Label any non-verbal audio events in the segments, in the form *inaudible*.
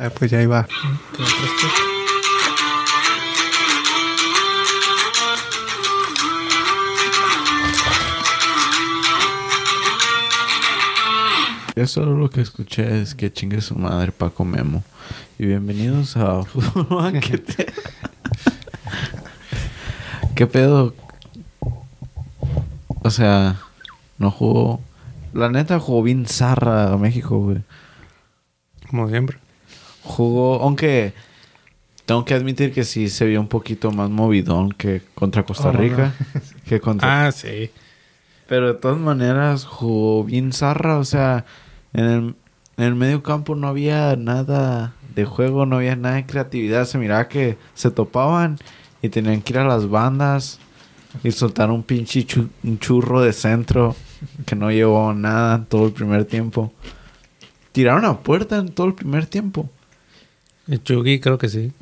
Ah, pues ya iba. Yo solo lo que escuché es que chingue su madre Paco Memo. Y bienvenidos a *laughs* Fútbol Banquete. ¿Qué pedo? O sea, no jugó. La neta jugó bien zarra a México, güey. Como siempre. Jugó, aunque tengo que admitir que sí se vio un poquito más movidón que contra Costa Oh, no, Rica. *laughs* Que contra Ah, sí. Pero de todas maneras jugó bien zarra, o sea, en el, en el medio campo no había nada de juego, no había nada de creatividad, se miraba que se topaban y tenían que ir a las bandas y soltar un pinche chu- un churro de centro que no llevó nada en todo el primer tiempo. Tiraron a puerta en todo el primer tiempo. El Chucky creo que sí.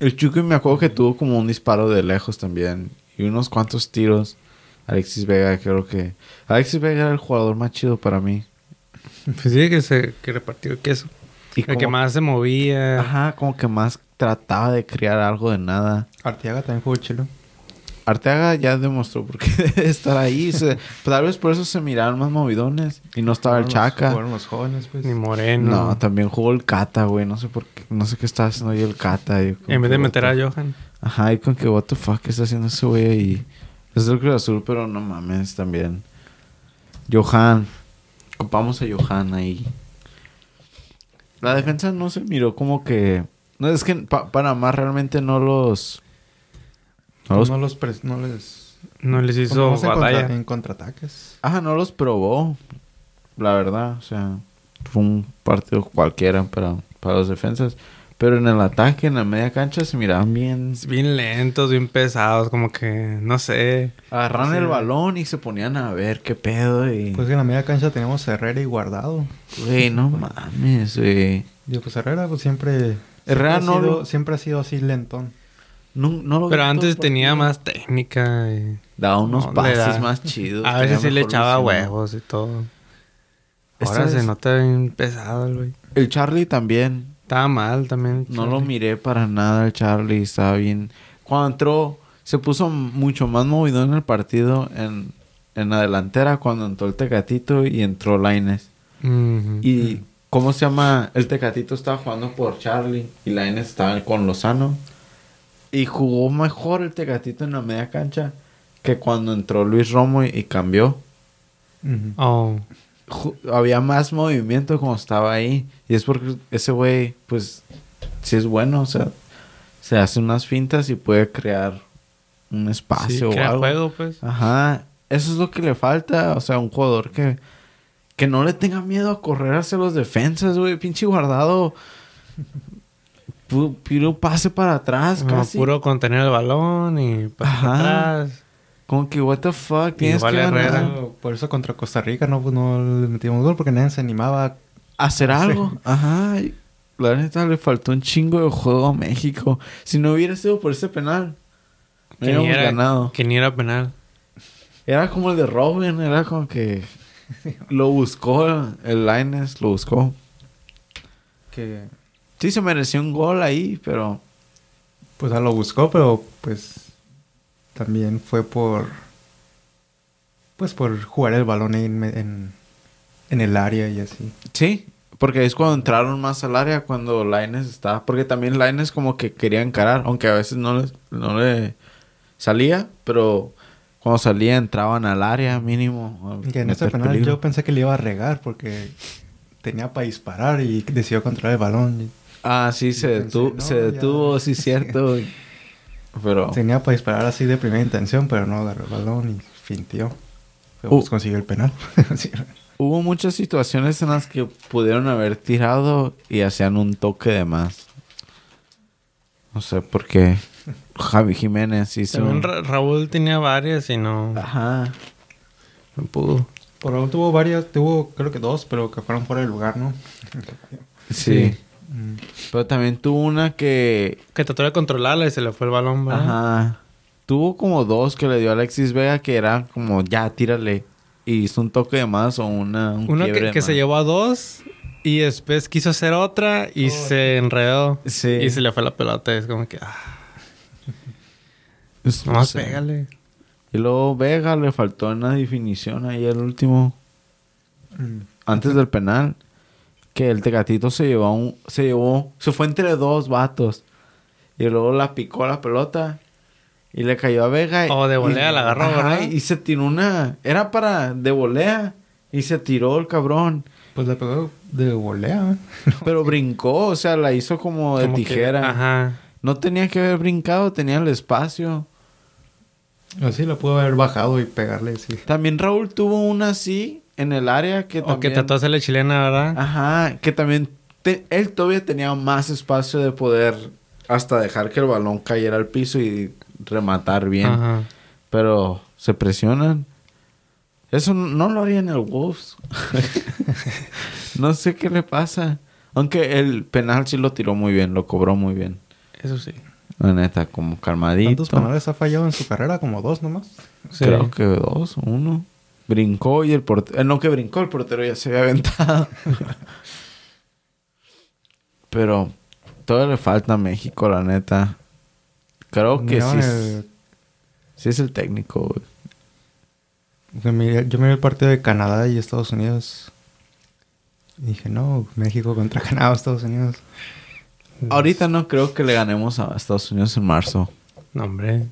El Chucky me acuerdo que tuvo como un disparo de lejos también y unos cuantos tiros. Alexis Vega, creo que... Alexis Vega era el jugador más chido para mí. *laughs* Pues sí, que se que repartió el queso. Y el que más se movía. Ajá, como que más trataba de crear algo de nada. Arteaga también jugó chilo. Arteaga ya demostró por qué *laughs* debe estar ahí. Se- tal vez por eso se miraron más movidones. Y no estaba el Jugaron los- Chaca. Jugaron los jóvenes, pues. Ni Moreno. No, también jugó el Cata, güey. No sé por qué. No sé qué estaba haciendo ahí el Cata. en vez de meter a Johan. Ajá, y con que what the fuck está haciendo ese güey ahí. Es del Cruz Azul, pero no mames también. Johan. Ocupamos a Johan ahí. La defensa no se miró como que. No, es que Pa- Panamá realmente no los. No No, los pres- no les... No les hizo en, batalla. contra- en contraataques. Ajá, no los probó. La verdad, o sea, fue un partido cualquiera para, para los defensas. Pero en el ataque, en la media cancha, se miraban bien. Bien lentos, bien pesados, como que, no sé. Agarraron Sí. el balón y se ponían a ver qué pedo. Y... Pues que en la media cancha teníamos Herrera y Guardado. Güey, no *laughs* mames, güey. Digo, pues Herrera pues siempre... Herrera siempre no ha sido, lo- siempre ha sido así lentón. No, no lo vi Pero antes tenía más técnica. y- Daba unos No, pases da- más chidos. A veces sí le echaba visión. huevos y todo. Esta Ahora se nota bien pesado el güey. El Charlie también. Estaba mal también. No lo miré para nada el Charlie. Estaba bien. Cuando entró, se puso mucho más movido en el partido en, en la delantera cuando entró el Tecatito y entró Laines. Ujú. Y, ¿cómo se llama? El Tecatito estaba jugando por Charlie y Laines estaba con Lozano. Y jugó mejor el Tecatito en la media cancha que cuando entró Luis Romo y, y cambió. Oh. Había más movimiento como estaba ahí. Y es porque ese güey, pues, sí es bueno. O sea, se hace unas fintas y puede crear un Sí, espacio o crea algo. juego, pues. Ajá. Eso es lo que le falta. O sea, un jugador que, que no le tenga miedo a correr hacia los defensas, güey. Pinche guardado. Pu- Puro pase para atrás, Como casi. puro contener el balón y Ajá. para atrás. Como que, what the fuck, tienes Igual que. Herrera. Por eso contra Costa Rica no, pues, no le metimos gol porque nadie se animaba. hacer algo. Ajá. y La neta le faltó un chingo de juego a México. Si no hubiera sido por ese penal, no Que ni, hubiéramos era, ganado. que ni era penal. Era como el de Robin, era como que *laughs* lo buscó el Lines, lo buscó. Que Sí, se mereció un gol ahí, pero pues a lo buscó, pero pues también fue por pues por jugar el balón en, en, en el área y así. sí, porque es cuando entraron más al área, cuando Lines estaba. Porque también Lines como que quería encarar, aunque a veces no le, no le salía, pero cuando salía entraban al área mínimo. Que en ese penal peligro. yo pensé que le iba a regar porque tenía para disparar y decidió controlar el balón. Ah, sí, se, Pensé, detuvo, no, se ya. detuvo, sí, *laughs* cierto. Pero Tenía para disparar así de primera intención, pero no agarró el balón y fintió. Pero Uh. pues consiguió el penal. *laughs* Sí. hubo muchas situaciones en las que pudieron haber tirado y hacían un toque de más. No sé por qué. Javi Jiménez hizo. También Ra- Raúl tenía varias y no, Ajá. no pudo. Por ahora tuvo varias, tuvo creo que dos, pero que fueron fuera del lugar, ¿no? Sí. Mm. Pero también tuvo una que. Que trató de controlarla y se le fue el balón, ¿verdad? Ajá. Tuvo como dos que le dio a Alexis Vega que era como ya, tírale. Y hizo un toque de más o una. Un Uno quiebre que, de que se llevó a dos Y después quiso hacer otra y se enredó. Sí. Y se le fue la pelota. Es como que, ah, *laughs* Es- nomás no sé. pégale. Y luego Vega le faltó una definición ahí el último. Mm. Antes del penal. Que el Tecatito se llevó un, se llevó. Se fue entre dos vatos. Y luego la picó la pelota. Y le cayó a Vega. y- Oh, de volea y- la agarró, Ajá, ¿verdad? Y se tiró una. Era para de volea. Y se tiró el cabrón. Pues le pegó de volea. *laughs* Pero brincó, o sea, la hizo como de Como que- tijera. ajá. No tenía que haber brincado, tenía el espacio. Así lo pudo haber bajado y pegarle, sí. También Raúl tuvo una así en el área que O que también... trató de hacerle chilena, ¿verdad? Ajá, que también te- él todavía tenía más espacio de poder hasta dejar que el balón cayera al piso y rematar bien. Ajá. Pero se presionan. Eso no lo haría en el Wolves. *laughs* no sé qué le pasa. Aunque el penal sí lo tiró muy bien, lo cobró muy bien. Eso sí. La neta, como calmadito. ¿Cuántos penales ha fallado en su carrera? Como dos nomás. Sí. Creo que dos, uno. Brincó y el portero... no que brincó, el portero ya se había aventado. *laughs* Pero todo le falta a México, la neta. Creo que sí, Miraron es- el- sí es el técnico, güey. Yo miré, yo miré el partido de Canadá y Estados Unidos. Y dije, no, México contra *laughs* Canadá, Estados Unidos. Ahorita no creo que le ganemos a Estados Unidos en marzo. No, hombre.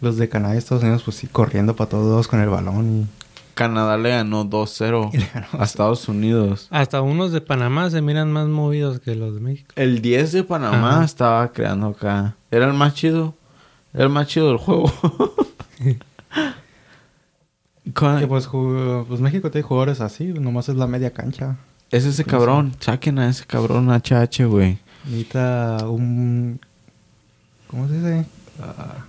Los de Canadá y Estados Unidos, pues sí, corriendo para todos con el balón. Canadá le ganó 2-0 *laughs* Y le ganó a Estados Unidos. Hasta unos de Panamá se miran más movidos que los de México. El 10 de Panamá Ajá. estaba creando acá. Era el más chido. Era el más chido del juego. *laughs* Con- Que pues, jugó- pues México tiene jugadores así, nomás es la media cancha. Es ese cabrón. Saquen a ese cabrón HH, güey. Necesita un... ¿Cómo se dice? Ah,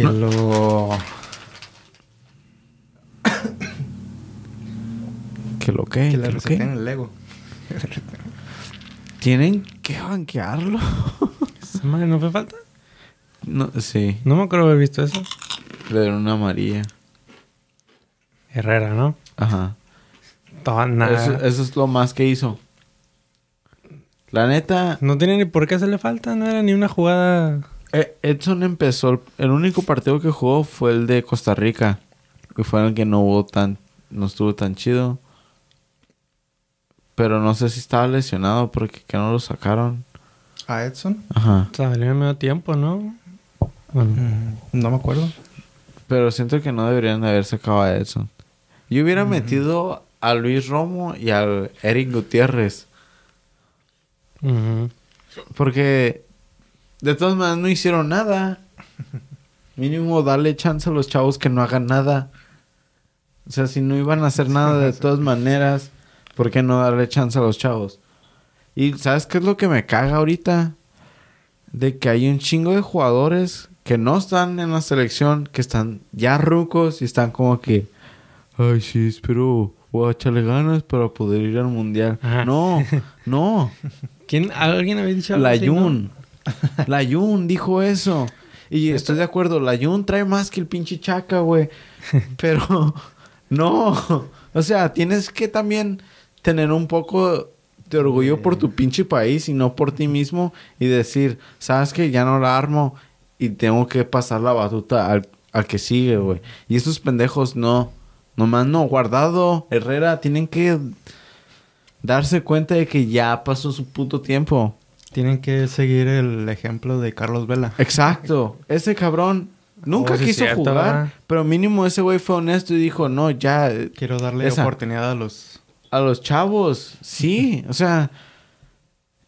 que lo... *coughs* Que lo que, Que le reseten el Lego. *laughs* Tienen que banquearlo. *laughs* ¿Esa madre no fue falta? no, sí. No me acuerdo haber visto eso. Le dieron una amarilla. Herrera, ¿no? Ajá. Toda nada. Eso, eso es lo más que hizo. La neta, No tiene ni por qué hacerle falta. No era ni una jugada. Eh, Edson empezó. El, el único partido que jugó fue el de Costa Rica. Que fue el que no hubo tan. No estuvo tan chido. Pero no sé si estaba lesionado porque que no lo sacaron. ¿A Edson? Ajá. Salió en medio tiempo, ¿no? Bueno, Mm, no me acuerdo. Pero siento que no deberían de haber sacado a Edson. Yo hubiera metido a Luis Romo y al Eric Gutiérrez. Porque de todas maneras no hicieron nada. Mínimo darle chance a los chavos que no hagan nada. O sea, si no iban a hacer nada de todas maneras, ¿por qué no darle chance a los chavos? Y ¿sabes qué es lo que me caga ahorita? De que hay un chingo de jugadores que no están en la selección, que están ya rucos y están como que, ay, sí, espero voy a echarle ganas para poder ir al mundial. Ajá. No, no. *laughs* ¿Quién? ¿Alguien había dicho algo La así, no? La Yun dijo eso. Y estoy de acuerdo, la Yun trae más que el pinche Chaca, güey. Pero no. O sea, tienes que también tener un poco de orgullo por tu pinche país y no por ti mismo y decir, sabes que ya no la armo y tengo que pasar la batuta al, al que sigue, güey. Y esos pendejos no. Nomás no. Guardado, Herrera, tienen que darse cuenta de que ya pasó su puto tiempo. Tienen que seguir el ejemplo de Carlos Vela. Exacto. Ese cabrón nunca Oh, sí, quiso cierto, jugar, ¿verdad? pero mínimo ese güey fue honesto y dijo, no, ya, eh, Quiero darle Esa. oportunidad a los... a los chavos, sí, o sea,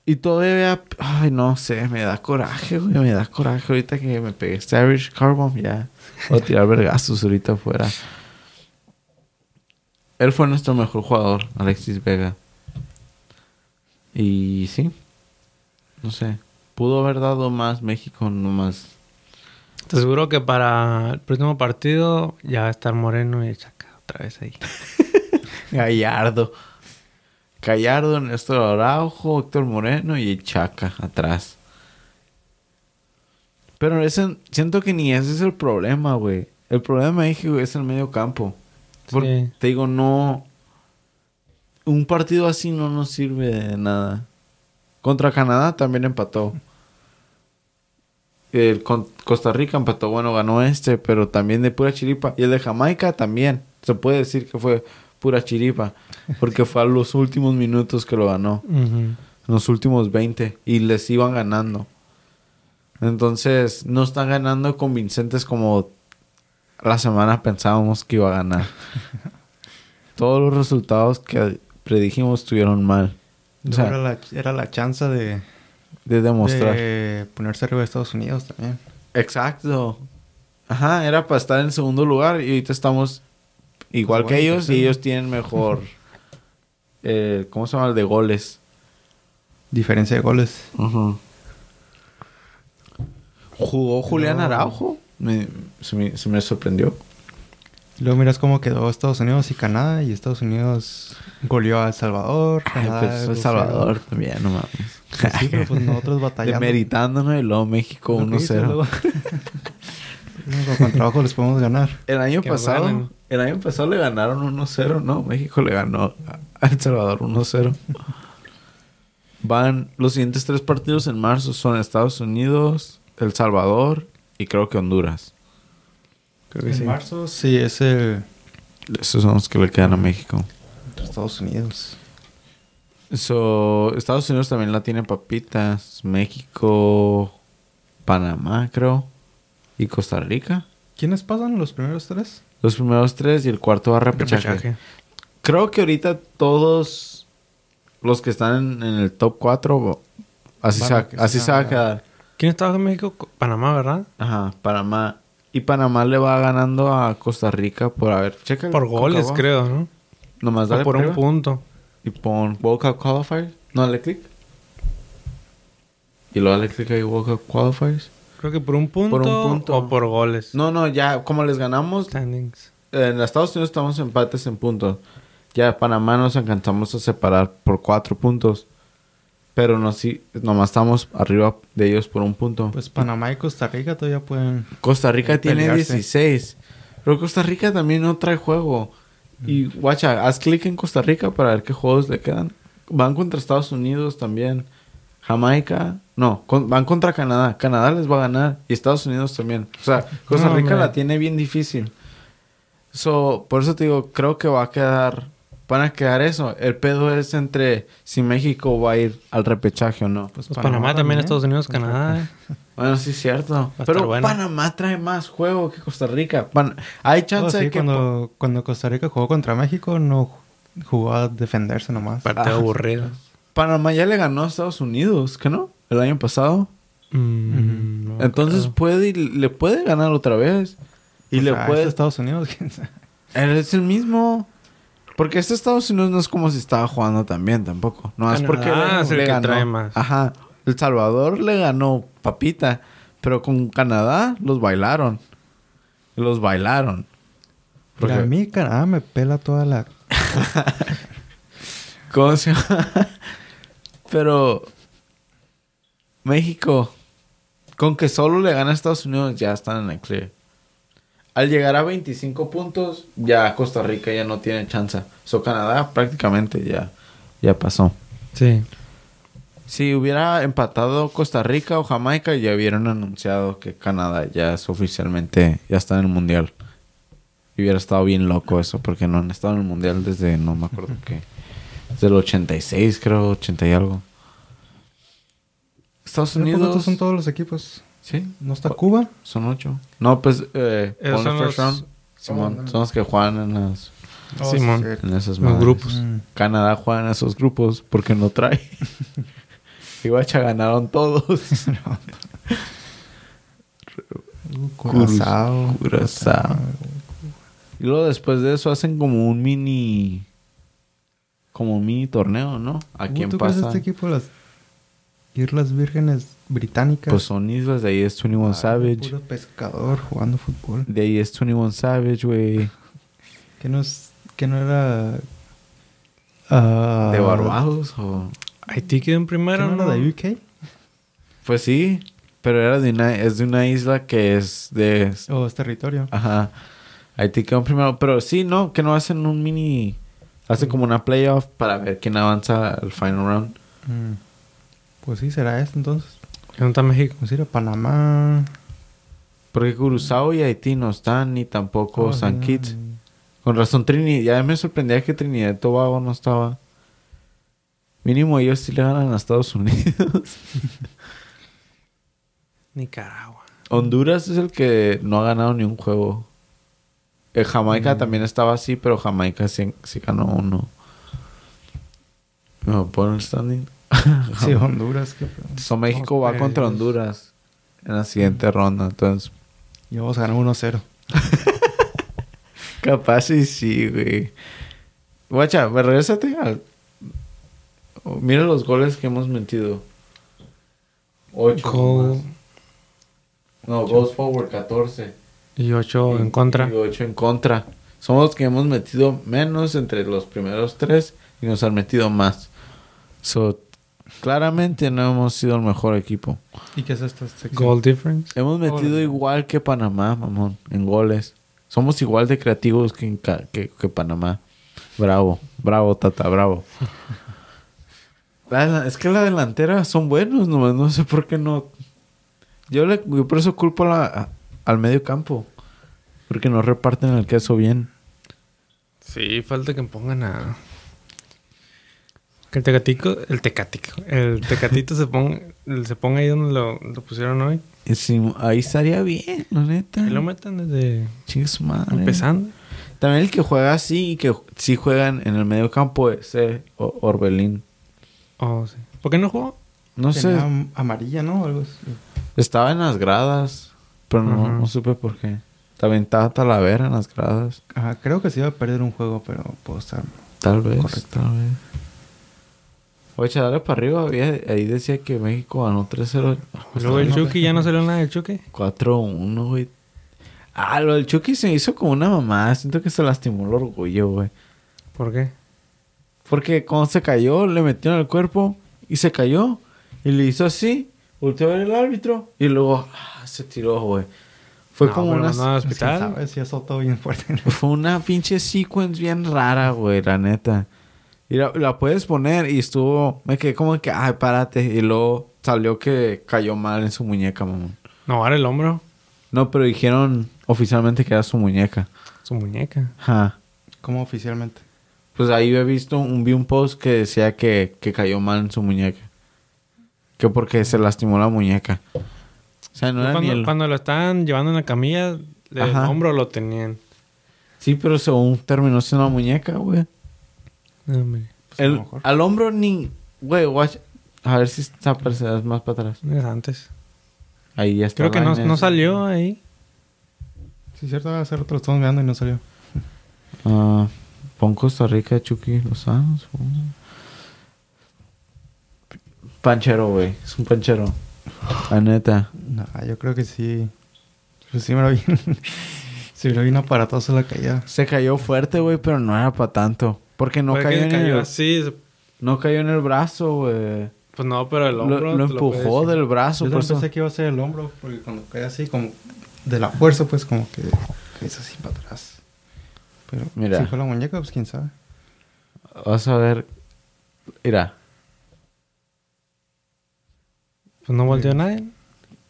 y todavía, ay, no sé, me da coraje, güey, me da coraje ahorita que me pegué Savage Carbon, ya, voy a tirar vergazos ahorita afuera. Él fue nuestro mejor jugador, Alexis Vega. Y sí, no sé, pudo haber dado más México, no más. Te aseguro que para el próximo partido ya va a estar Moreno y Chaca otra vez ahí. *laughs* Gallardo. Gallardo, Néstor Araujo, Héctor Moreno y Chaca atrás. Pero ese, siento que ni ese es el problema, güey. El problema de México es el medio campo. Porque, Sí. Te digo, no... un partido así no nos sirve de nada. Contra Canadá también empató. El con Costa Rica empató, bueno, ganó este, pero también de pura chiripa. Y el de Jamaica también. Se puede decir que fue pura chiripa. Porque fue a los últimos minutos que lo ganó. En los últimos 20. Y les iban ganando. Entonces, no están ganando convincentes como la semana pensábamos que iba a ganar. *laughs* Todos los resultados que predijimos estuvieron mal. O sea, era, la, era la chance de, de demostrar. de ponerse arriba de Estados Unidos también. Exacto. Ajá, era para estar en segundo lugar y ahorita estamos igual Pues que bueno, ellos y ellos tienen mejor... *laughs* eh, ¿Cómo se llama? El de goles. Diferencia de goles. Jugó Julián No. Araujo. Me- se, me, se me sorprendió. Luego miras cómo quedó Estados Unidos y Canadá. Y Estados Unidos goleó a El Salvador. Ay, Canadá pero es El 2-0. Salvador también, no mames. Pues sí, pero pues nosotros *laughs* batallando. Demeritándonos y luego México Lo que dices, 1-0. luego- *laughs* Luego Con trabajo les podemos ganar. El año pasado, bueno. el año pasado le ganaron 1-0, ¿no? México le ganó a El Salvador 1-0. *laughs* Van los siguientes tres partidos en marzo son Estados Unidos, El Salvador y creo que Honduras. Creo que En sí. marzo sí es el Esos son los que le quedan a México. Estados Unidos. So, Estados Unidos también la tiene papitas. México, Panamá, creo. Y Costa Rica. ¿Quiénes pasan los primeros tres? Los primeros tres y el cuarto va a repechaje. Repechaje. Creo que ahorita todos los que están en, en el top 4 así, se, así se va a quedar. ¿Quién estaba en México? Co- Panamá, ¿verdad? Ajá, Panamá. Y Panamá le va ganando a Costa Rica por haber. Checa Por goles, creo, ¿no? Nomás O dale por un punto. Y pon World Cup Qualifiers. No, dale clic. Y luego dale clic ahí World Cup Qualifiers. Creo que por un punto, Por un punto. o por goles. No, no, ya como les ganamos, Standings. en Estados Unidos estamos empates en puntos. Ya Panamá nos alcanzamos a separar por cuatro puntos. Pero no sí, nomás estamos arriba de ellos por un punto. Pues Panamá y Costa Rica todavía pueden. Costa Rica tiene pelearse. 16. Pero Costa Rica también no trae juego. Y guacha, haz clic en Costa Rica para ver qué juegos le quedan. Van contra Estados Unidos también. Jamaica. No, con- van contra Canadá. Canadá les va a ganar. Y Estados Unidos también. O sea, Costa Rica la tiene bien difícil. So, por eso te digo, creo que va a quedar. Van a quedar eso. El pedo es entre si México va a ir al repechaje o no. Pues Panamá, también, Estados Unidos, Canadá. ¿eh? *laughs* Bueno, sí es cierto. Pero bueno. Panamá trae más juego que Costa Rica. Pan- Hay Oh, chance sí, de que... cuando, cuando Costa Rica jugó contra México, no jugó a defenderse nomás. Partido Ah. aburrido. Panamá ya le ganó a Estados Unidos, ¿que no? El año pasado. Mm, no Entonces creo. puede y le puede ganar otra vez. Y O le sea, es puede... Estados Unidos, *laughs* quién sabe. Él es el mismo. Porque este Estados Unidos no es como si estaba jugando también tampoco. No es Canadá porque le, es el le que ganó. trae más. Ajá. El Salvador le ganó papita. Pero con Canadá los bailaron. Los bailaron. Mira, a mí Canadá me pela toda la... *laughs* ¿Cómo se llama? Pero México, con que solo le gana a Estados Unidos, ya están en el clear. Al llegar a 25 puntos, ya Costa Rica ya no tiene chance. So Canadá prácticamente ya, ya pasó. Sí. Si hubiera empatado Costa Rica o Jamaica, ya hubieran anunciado que Canadá ya es oficialmente, ya está en el mundial. Y hubiera estado bien loco eso, porque no han estado en el mundial desde, no me acuerdo qué. Desde el 86, creo, 80 y algo. Estados Unidos. son todos los equipos. Sí, ¿No está Cuba? son ocho. No, pues, eh, Esos son first los- round, Simón, Oh, no. son los que juegan en las, Simón. sí, en Los madres. grupos. Mm. Canadá juega en esos grupos porque no trae. *laughs* y guacha ganaron todos. *laughs* Curazao. Curazao. Y luego después de eso hacen como un mini. Como un mini torneo, ¿no? ¿A quién ¿Tú crees pasa? este equipo las Islas Vírgenes Británicas? Pues son islas, de ahí es 21 Ah, Savage. Puro pescador jugando fútbol. De ahí es 21 Savage, güey. *laughs* Que no es... Que no era... ah, ¿De Barbados o...? Haití quedó en ¿Que primero, no ¿no? era de UK? Pues sí, pero era de una, es de una isla que es de... ¿O es territorio? Ajá. Haití quedó primero. Pero sí, no, que no hacen un mini Hace como una playoff para ver quién avanza al final round. Mm. Pues sí, será eso entonces. ¿Dónde está México? Ir a Panamá. Porque Curazao y Haití no están, ni tampoco Oh, San Kitts. no. Con razón, Trinidad. Ya me sorprendía que Trinidad y Tobago no estaba. Mínimo ellos sí le ganan a Estados Unidos. *laughs* Nicaragua. Honduras es el que no ha ganado ni un juego. Eh, Jamaica Mm. también estaba así, pero Jamaica sí, sí ganó uno. ¿Me pone el standing? *laughs* Sí, *laughs* Honduras. Que... So, México va Ok. contra Honduras en la siguiente ronda. Entonces, Y vamos a ganar 1-0. *laughs* capaz y sí, güey. Guacha, ve, regrésate al... Mira los goles que hemos metido. Ocho. Goal nomás. No, goals forward, 14. y 8 en contra. Y 8 en contra. Somos los que hemos metido menos entre los primeros tres y nos han metido más. So, claramente no hemos sido el mejor equipo. ¿Y qué es esta sección? Goal difference. Hemos metido igual que Panamá, mamón, en goles. Somos igual de creativos que, que, que Panamá. Bravo, bravo, Tata, bravo. *laughs* La- es que la delantera son buenos, nomás no sé por qué no. Yo, le, yo por eso culpo a la- a- al medio campo. Porque no reparten el queso bien. Sí, falta que pongan a. Que el tecatico, el tecatico, el tecatito se ponga, se ponga ahí donde lo, lo pusieron hoy. Ahí estaría bien, la neta. Y lo metan desde Chingue su madre. empezando. También el que juega así y que sí juegan en el medio campo es eh, Orbelín. Oh, sí. ¿Por qué no jugó? No sé, Tenía amarilla, ¿no? Algo así. estaba en las gradas, pero no, no supe por qué. También estaba Talavera en las gradas. Ajá, creo que se iba a perder un juego, pero puedo estar. Tal vez, Correcto. tal vez. Oye, dale para arriba. había- ahí decía que México ganó 3-0. Luego el Chucky, ya no salió nada del Chucky. 4-1, güey. Ah, lo del Chucky se hizo como una mamada. Siento que se lastimó el orgullo, güey. ¿Por qué? Porque cuando se cayó, le metieron el cuerpo y se cayó. Y le hizo así. Volteó a ver el árbitro. Y luego ah, se tiró, güey. Fue No, como una... mandaron al Es que, hospital. ¿Sabes? Sí, azotó bien fuerte. Fue una pinche sequence bien rara, güey, la neta. Y la, la puedes poner y estuvo... Me quedé como que, ay, párate. Y luego salió que cayó mal en su muñeca, mamón. No, ahora el hombro. No, pero dijeron oficialmente que era su muñeca. Su muñeca. Ajá. ¿Cómo oficialmente? Pues ahí he visto un, vi un post que decía que, que cayó mal en su muñeca. Que porque se lastimó la muñeca. O sea, no era ni cuando, el... cuando lo estaban llevando en la camilla, el Ajá. hombro lo tenían. Sí, pero según terminó siendo la muñeca, güey. No. Pues El- al hombro ni... Güey, watch. A ver si está más para atrás. Es antes. Ahí ya está. Creo que no, no salió ahí. Sí, cierto, hace rato lo estamos mirando y no salió. Ah, pon Costa Rica, Chucky Lozano. supongo. Panchero, güey. Es un panchero. La neta. No, yo creo que sí. Pues sí me lo vi. *laughs* sí me lo vi un aparatoso la caída. Se cayó fuerte, güey, pero no era para tanto. Porque no cayó, en cayó el... así. No cayó en el brazo, güey. Pues no, pero el Lo, hombro. lo empujó del brazo. Yo por también eso- pensé que iba a ser el hombro, porque cuando cae así, como de la fuerza, pues como que caes así para atrás. Pero Mira. si fue la muñeca, pues quién sabe. Vas a ver. Mira. Pues no volteó nadie.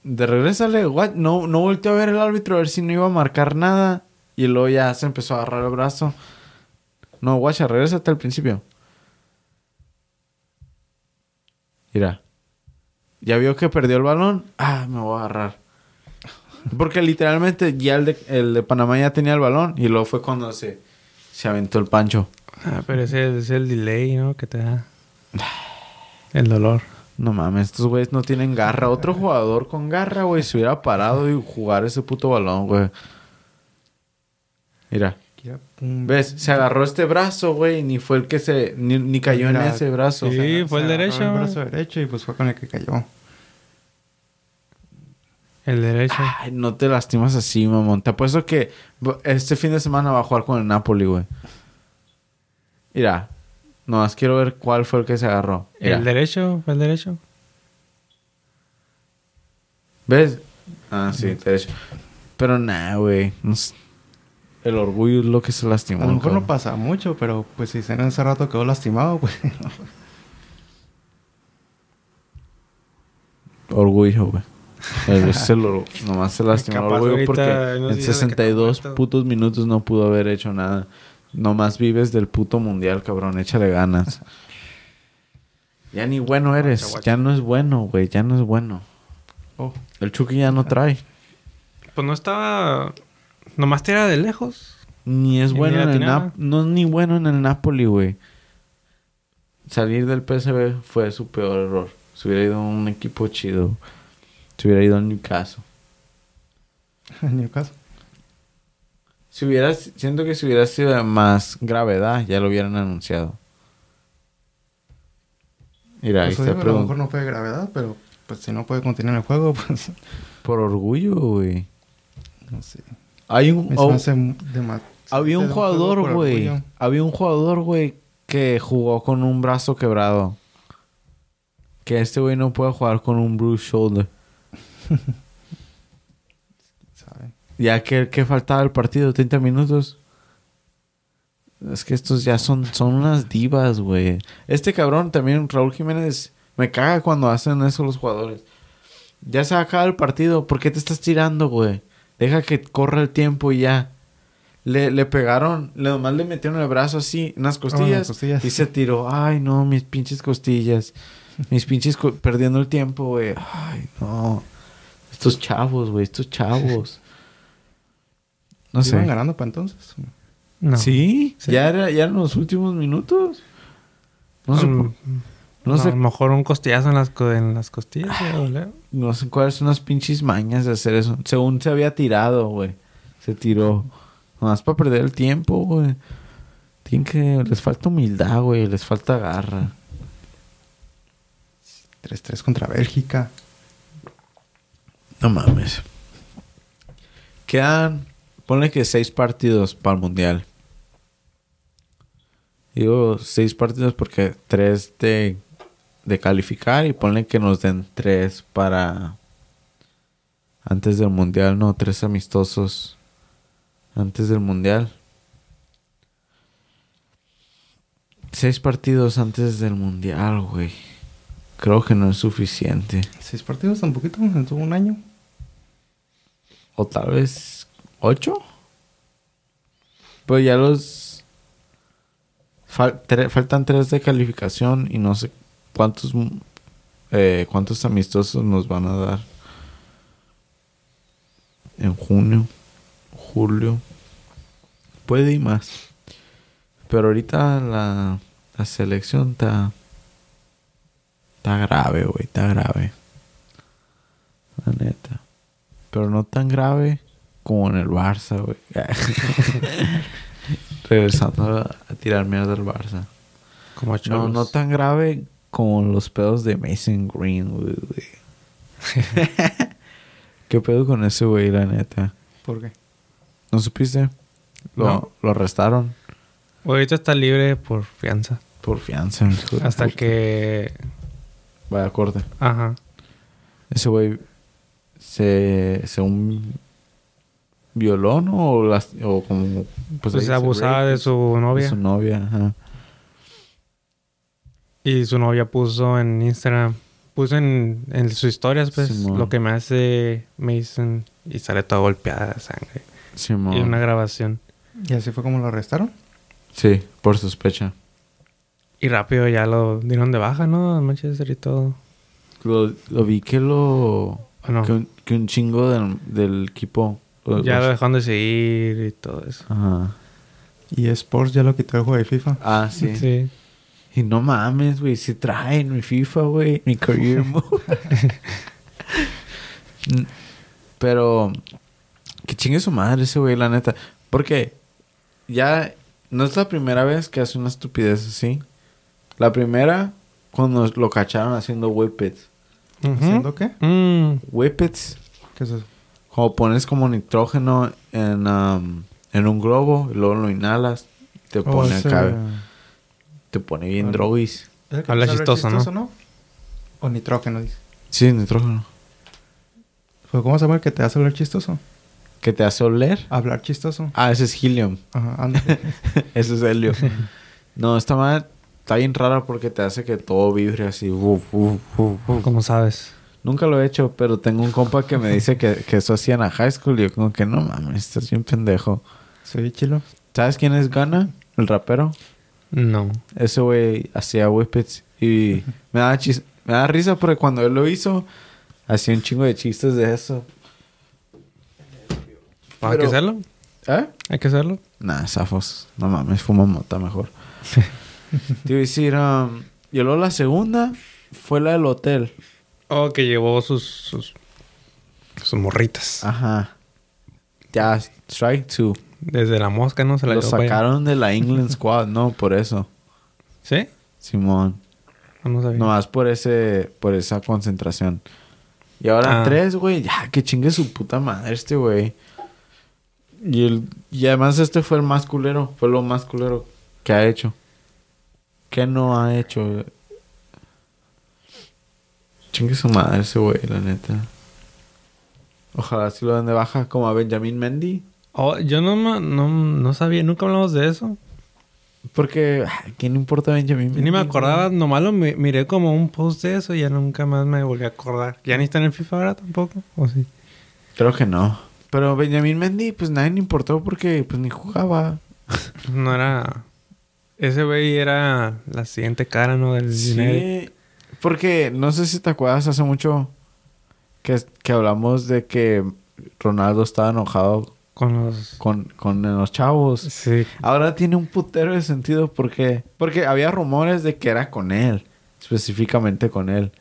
De regrésale, what? No, no volteó a ver el árbitro a ver si no iba a marcar nada. Y luego ya se empezó a agarrar el brazo. No, guacha, regrésate al principio. Mira. Ya vio que perdió el balón. Ah, me voy a agarrar. Porque literalmente ya el de, el de Panamá ya tenía el balón. Y luego fue cuando se, se aventó el pancho. Ah, pero ese es el delay, ¿no? Que te da. *sighs* El dolor. No mames, estos güeyes no tienen garra. Otro jugador con garra, güey, se hubiera parado y jugar ese puto balón, güey. Mira. Pum. ¿Ves? Se agarró este brazo, güey. Ni fue el que se... Ni, ni cayó en ese brazo. Sí, Se- fue el se derecho. El brazo derecho y pues fue con el que cayó. El derecho. Ay, no te lastimas así, mamón. Te apuesto que este fin de semana va a jugar con el Napoli, güey. Mira. Nomás quiero ver cuál fue el que se agarró. Mira. El derecho, fue el derecho. ¿Ves? Ah, sí, derecho. Pero nah, güey. No, s- El orgullo es lo que se lastimó. A lo mejor no pasa mucho, pero pues si en ese rato quedó lastimado, pues... *laughs* Orgullo, güey. El or- *laughs* nomás se lastimó el orgullo porque en dice de que está 62 muerto. putos minutos no pudo haber hecho nada. Nomás vives del puto mundial, cabrón. Échale ganas. *laughs* ya ni bueno eres. Guacha, guacha. Ya no es bueno, güey. Ya no es bueno. Oh, El Chucky ya no trae. Pues no estaba. Nomás tira de lejos. Ni es bueno ni en el. Nap No es ni bueno en el Napoli, güey. Salir del PSV fue su peor error. Se hubiera ido a un equipo chido. Se hubiera ido al Newcastle. *laughs* en Newcastle. Si hubiera, siento que si hubiera sido de más gravedad, ya lo hubieran anunciado. Mira, ahí Eso está digo, a lo mejor no fue de gravedad, pero pues si no puede continuar el juego, *laughs* pues... Por orgullo, güey. No sé. Hay un, oh, había un jugador, güey. Había un jugador, güey, que jugó con un brazo quebrado. Que este güey no puede jugar con un bruised shoulder. *laughs* Ya que, que faltaba el partido, 30 minutos. Es que estos ya son, son unas divas, güey. Este cabrón también, Raúl Jiménez, me caga cuando hacen eso los jugadores. Ya se acaba el partido, ¿por qué te estás tirando, güey? Deja que corra el tiempo y ya. Le, le pegaron, le, nomás le metieron el brazo así, en las costillas, costillas. y se tiró. Ay, no, mis pinches costillas. *laughs* Mis pinches, co- perdiendo el tiempo, güey. Ay, no. Estos chavos, güey, estos chavos. *laughs* No ¿Iban sé. ganando para entonces? No. ¿Sí? Sí. ¿Ya, era, ¿Ya eran los últimos minutos? No sé, no A sé, lo mejor un costillazo en las, co- en las costillas. dolió. No sé cuáles son las pinches mañas de hacer eso. Según se había tirado, güey. Se tiró. Nomás para perder el tiempo, güey. Tienen que... Les falta humildad, güey. Les falta garra. 3-3 contra Bélgica. No mames. Quedan... Ponle que seis partidos para el Mundial. Digo seis partidos porque tres de, de calificar y ponle que nos den tres para... Antes del Mundial, no, tres amistosos. Antes del Mundial. Seis partidos antes del Mundial, güey. Creo que no es suficiente. ¿Seis partidos? ¿Un poquito? ¿En todo un año? O tal vez ocho. Pero ya los... fal- tre- faltan tres de calificación y no sé cuántos... eh, cuántos amistosos nos van a dar. En junio. Julio. Puede y más. Pero ahorita la, la selección está... Está grave, güey. Está grave. La neta. Pero no tan grave como en el Barça, güey. *laughs* Regresando a, a tirar mierda al Barça. Como No, no tan grave como los pedos de Mason Greenwood, güey. *laughs* ¿Qué pedo con ese güey, la neta? ¿Por qué? ¿No supiste? Lo, No. lo arrestaron Ahorita está libre por fianza. por fianza. hijo de Hasta puta. que. Vaya corte. Ajá. Ese güey se... se un violó, ¿no? O, las, o como... Pues, se abusaba rape, de su novia. De su novia, ajá. Y su novia puso en Instagram. Puso en, en sus historias, pues, Simón. lo que me hace Mason. Y sale toda golpeada de sangre. Simón. Y una grabación. ¿Y así fue como lo arrestaron? Sí, por sospecha. Y rápido ya lo dieron de baja, ¿no? Manchester y todo. Lo, lo vi que lo... Bueno, Que, un, que un chingo del, del equipo... lo- ya lo dejaron de seguir y todo eso. Ajá. Y Sports ya lo quitó el juego de FIFA. Ah, sí. Sí. Y no mames, güey. Si traen mi FIFA, güey. Mi career *laughs* mode. Mm, Pero... Que chingue su madre ese güey, la neta. Porque... Ya... No es la primera vez que hace una estupidez así. La primera... Cuando lo cacharon haciendo whippets. ¿Haciendo qué? Mm. Whippets... ¿Qué es eso? Como pones como nitrógeno en, um, en un globo y luego lo inhalas, te Oh, pone acá, te pone bien Ah. droguis. ¿Es el que Habla chistoso, ¿no? O nitrógeno, dice. Sí, nitrógeno. Pues, ¿Cómo se llama el que te hace hablar chistoso? que te hace oler. Hablar chistoso. Ah, ese es helium. Ajá, *laughs* ese es helio. no, esta madre está bien rara porque te hace que todo vibre así. uf, uf, uf, uf. ¿Cómo sabes? Nunca lo he hecho, pero tengo un compa que me dice que, que eso hacían a high school. Y yo como que no mames, estás bien pendejo. Soy chilo. ¿Sabes quién es Ghana? El rapero. No. Ese güey hacía whippets y me da, chis- me da risa porque cuando él lo hizo, hacía un chingo de chistes de eso. ¿Hay que hacerlo? ¿Eh? ¿Hay que hacerlo? Nah, zafos. No mames, fuma mota mejor. *laughs* Te iba a decir, um, y luego la segunda fue la del hotel. Oh, que llevó sus... Sus, sus morritas. Ajá. Ya, strike two. Desde la mosca, ¿no? Se la Lo sacaron de la England *laughs* Squad, no, por eso. ¿Sí? Simón. No, sabía. Nomás por ese, por esa concentración. Y ahora Ah. tres, güey. Ya, que chingue su puta madre este güey. Y, el, y además este fue el más culero. Fue lo más culero que ha hecho. ¿Qué no ha hecho? Chingue su madre ese güey, la neta. Ojalá si lo den de baja como a Benjamin Mendy. Oh, yo no, no, no sabía. Nunca hablamos de eso. Porque, ¿quién importa Benjamin Yo ni me acordaba. Nomás lo mi- miré como un post de eso y ya nunca más me volví a acordar. ¿Ya ni está en el FIFA ahora tampoco? ¿O sí? Creo que no. Pero Benjamin Mendy, pues nadie le importó porque pues ni jugaba. No era... Ese güey era la siguiente cara, ¿no? Del dinero. Sí, porque no sé si te acuerdas hace mucho que, que hablamos de que Ronaldo estaba enojado Con los... con, con los chavos. Sí. Ahora tiene un putero de sentido porque porque había rumores de que era con él, específicamente con él.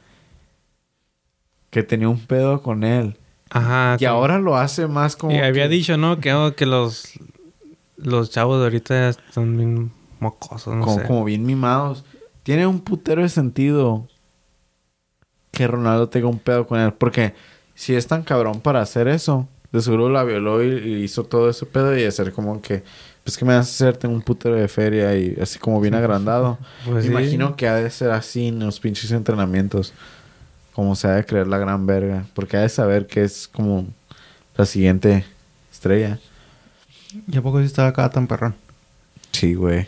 Que tenía un pedo con él. Ajá. Y como- ahora lo hace más como Y había que- dicho, ¿no? Que, oh, que los... Los chavos de ahorita son bien mocosos, no como, sé. como bien mimados. Tiene un putero de sentido que Ronaldo tenga un pedo con él. Porque si es tan cabrón para hacer eso, de seguro la violó y, y hizo todo ese pedo y hacer como que, pues que me vas a hacer, tengo un putero de feria y así como bien agrandado. *laughs* Pues sí. imagino que ha de ser así en los pinches entrenamientos. Como se ha de creer la gran verga. Porque ha de saber que es como la siguiente estrella. ¿Y a poco sí estaba acá tan perrón? Sí, güey.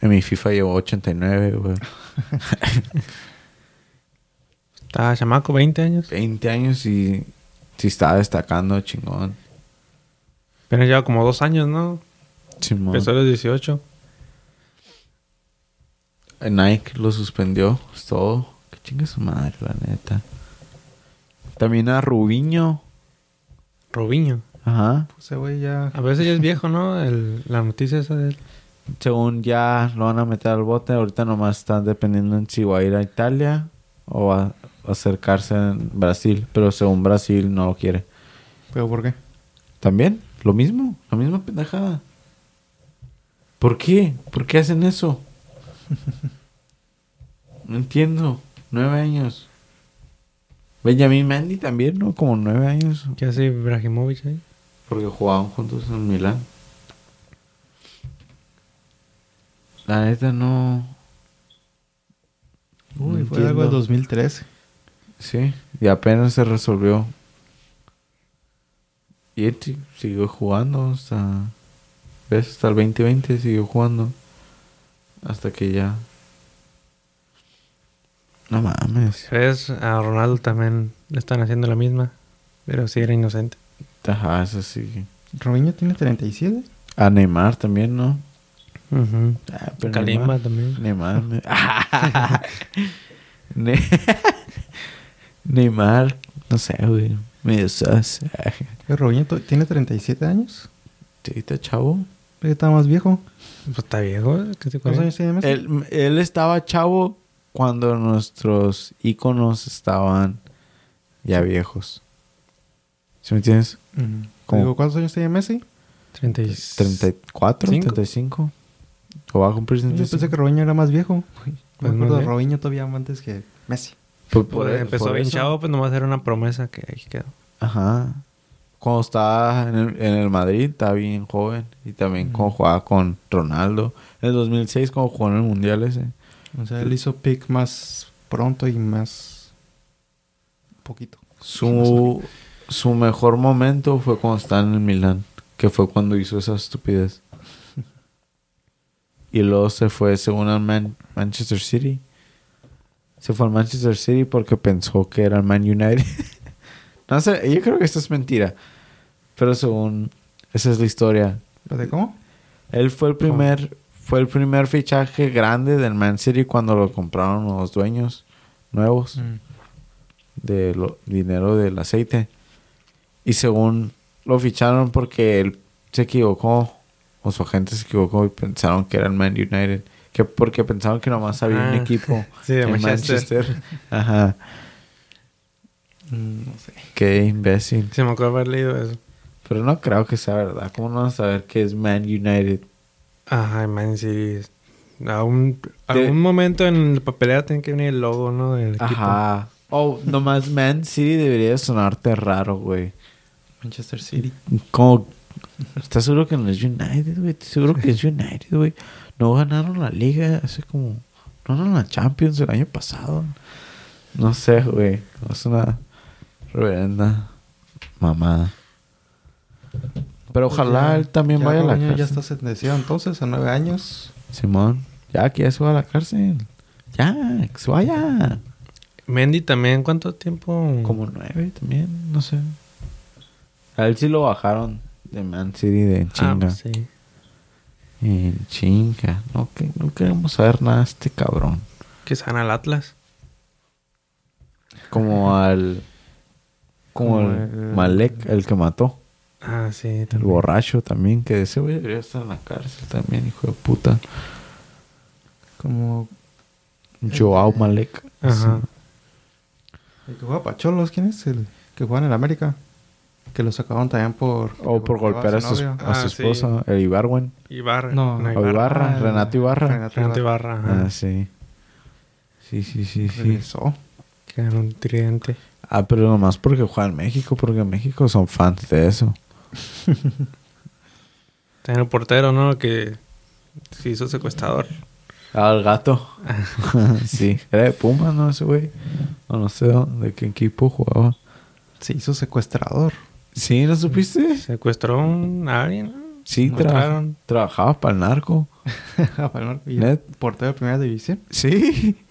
En mi FIFA llevo 89, güey. *laughs* Estaba chamaco, 20 años. 20 años y sí estaba destacando chingón. Apenas lleva como dos años, ¿no? Simón. Empezó a los 18. Nike lo suspendió. Es todo. Que chingue su madre, la neta. También a Rubiño. Robinho. Ajá. Pues ese güey ya... A veces ya es viejo, ¿no? El- la noticia esa de él. Según ya lo van a meter al bote. Ahorita nomás están dependiendo en si va a ir a Italia o a acercarse en Brasil. Pero según Brasil no lo quiere. ¿Pero por qué? También, lo mismo. La misma pendejada. ¿Por qué? ¿Por qué hacen eso? no entiendo. Nueve años. Benjamin Mendy también, ¿no? Como nueve años. ¿Qué hace Ibrahimovic ahí? Porque jugaban juntos en Milán. La neta no... Uy, no fue algo de entiendo. 2013. Sí, y apenas se resolvió. Y él siguió jugando hasta... ¿Ves? Hasta el 2020 siguió jugando. Hasta que ya... No mames. ¿Ves? A Ronaldo también le están haciendo la misma. Pero sí era inocente. Ajá, eso sí. Robinho tiene 37. A Neymar también, ¿no? Ujú. Ah, pero Kalimba Neymar- también. Neymar. *laughs* *laughs* ne- Ne- *laughs* Neymar, no sé, güey. Medio. ¿El Robinho tiene 37 años? Sí, está chavo. ¿Pero está más viejo? Pues está viejo. ¿Qué te ¿Cuántos años tiene Messi? Él, él estaba chavo cuando nuestros íconos estaban ya viejos. ¿Sí me entiendes? Ujú. ¿Cómo? Digo, ¿cuántos años tiene Messi? 30 y... 34, ¿Cinco? 35. ¿O va a cumplir Yo 35? pensé que Robinho era más viejo. Me Pues acuerdo de. Robinho todavía antes que Messi. Por- Pues por- empezó por bien eso. chavo, pues nomás era una promesa que ahí quedó. Ajá. Cuando estaba en el, en el Madrid, estaba bien joven. Y también cuando jugaba con Ronaldo. En el 2006, cuando jugó en el Mundial ese. O sea, él hizo pick más pronto y más... Poquito. Su... su mejor momento fue cuando estaba en el Milán, que fue cuando hizo esa estupidez. *laughs* Y luego se fue según al Man- Manchester City. Se fue al Manchester City porque pensó que era el Man United. *laughs* no sé, yo creo que esto es mentira. Pero según esa es la historia. ¿Lo de cómo? Él fue el primer fue el primer fichaje grande del Man City cuando lo compraron los dueños nuevos Mm. de lo- dinero del aceite. Y según lo ficharon porque él se equivocó o su agente se equivocó y pensaron que era el Man United, que porque pensaron que nomás había un Ah, equipo *laughs* sí, de en Manchester. Manchester. *laughs* Ajá, Mm, No sé. qué imbécil. Se me acuerdo haber leído eso. Pero no creo que sea verdad. ¿Cómo no van a saber que es Man United? Ajá, Man City. A un, De- algún momento en la papelera tiene que venir el logo, ¿no? Del equipo. Ajá. Oh, nomás Man City debería sonarte raro, güey. Manchester City. Como, ¿estás seguro que no es United, güey? ¿Estás seguro que es United, güey? No ganaron la liga hace como... No ganaron la Champions el año pasado. No sé, güey. Es una reverenda mamada. Pero ojalá Pues Ya- él también ya vaya a la cárcel. Ya está sentenciado entonces a nueve años. Simón, ya que ya se va a la cárcel. Ya, que se vaya. Mendy también, ¿cuánto tiempo? Como nueve también, no sé. A él sí lo bajaron de Man City de Ah, chinga. pues sí. En chinga. No, que, no queremos saber nada de este cabrón. Que sana al Atlas. Como al. Como, Como el, el- Malek, el que mató. Ah, sí, El borracho también, que ese güey debería estar en la cárcel también, hijo de puta. Como Joao Malek. Ajá. el que juega Pacholos. ¿Quién es? El que juega en el América. Que lo sacaron también por... O por golpear a su, novia. a su Ah, sí. esposa, el Ibarwen. Ibarra. No. O Ibarra, Ah, Renato Ibarra. Renato Renato Ibarra. Ibarra. ajá. Ah, sí. Sí, sí, sí, sí. Regresó. Que era un tridente. Ah, pero nomás porque juega en México, porque en México son fans de eso. *laughs* También el portero, ¿no? Que se hizo secuestrador. Ah, el gato. *laughs* *laughs* sí. Era de Pumas, ¿no? Ese güey. O no sé dónde- de qué equipo jugaba. Se hizo secuestrador. Sí, ¿no supiste? Secuestró a alguien. Sí, tra- trabajaba para *laughs* el narco. Net. el portero de primera división. Sí. *laughs*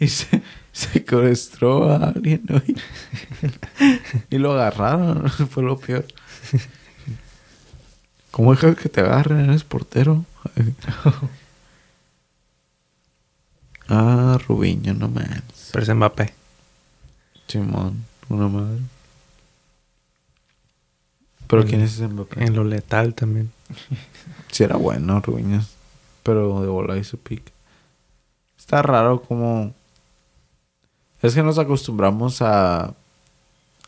Y se secuestró a alguien, ¿no? Y, lo agarraron. *laughs* Fue lo peor. ¿Cómo dejas que te agarren? Eres portero. ah, Rubiño, no mames. Pero es Mbappé. Simón, una madre. ¿Pero En- quién es ese Mbappé? En lo letal también. Sí era bueno, Rubiño. Pero de bola hizo pick. Está raro como... Es que nos acostumbramos a...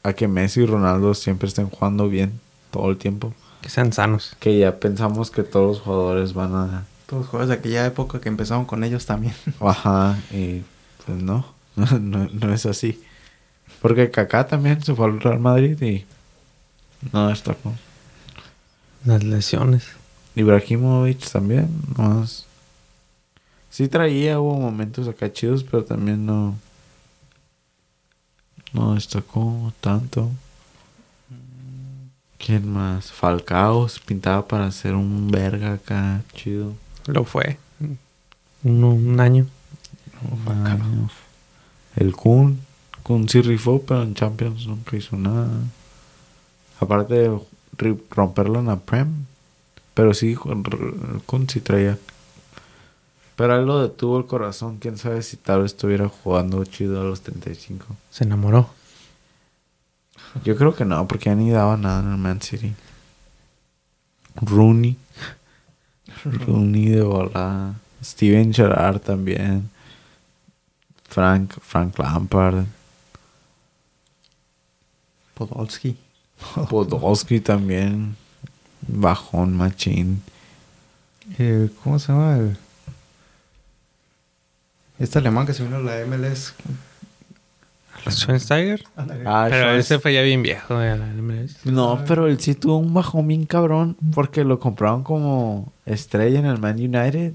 A que Messi y Ronaldo siempre estén jugando bien todo el tiempo. Que sean sanos. Que ya pensamos que todos los jugadores van a... Todos los jugadores de aquella época que empezaron con ellos también. *laughs* Ajá, y pues *laughs* no, no, no es así. Porque Kaká también se fue al Real Madrid y no destacó. Las lesiones. Ibrahimovic también, más. Sí traía, hubo momentos acá chidos, pero también no. No destacó tanto. ¿Quién más? Falcao pintaba para ser un verga acá, chido. Lo fue. Un, un año. No. El Kun. Kun sí rifó, pero en Champions nunca hizo nada. Aparte de romperlo en la Prem. Pero sí, Kun- sí traía. Pero él lo detuvo el corazón. Quién sabe si tal vez estuviera jugando chido a los 35. Se enamoró. Yo creo que no, porque ya ni daba nada en el Man City. Rooney. Rooney de volada. Steven Gerrard también. Frank, Frank Lampard. Podolski. *laughs* Podolski también. Bajón, machín. El- ¿Cómo se llama? El, este alemán que se vino a la MLS. Schweinsteiger. Ah, Pero ese fue ya bien viejo. ya, la MLS. No, pero él sí tuvo un bajón bien cabrón. Porque lo compraron como estrella en el Man United.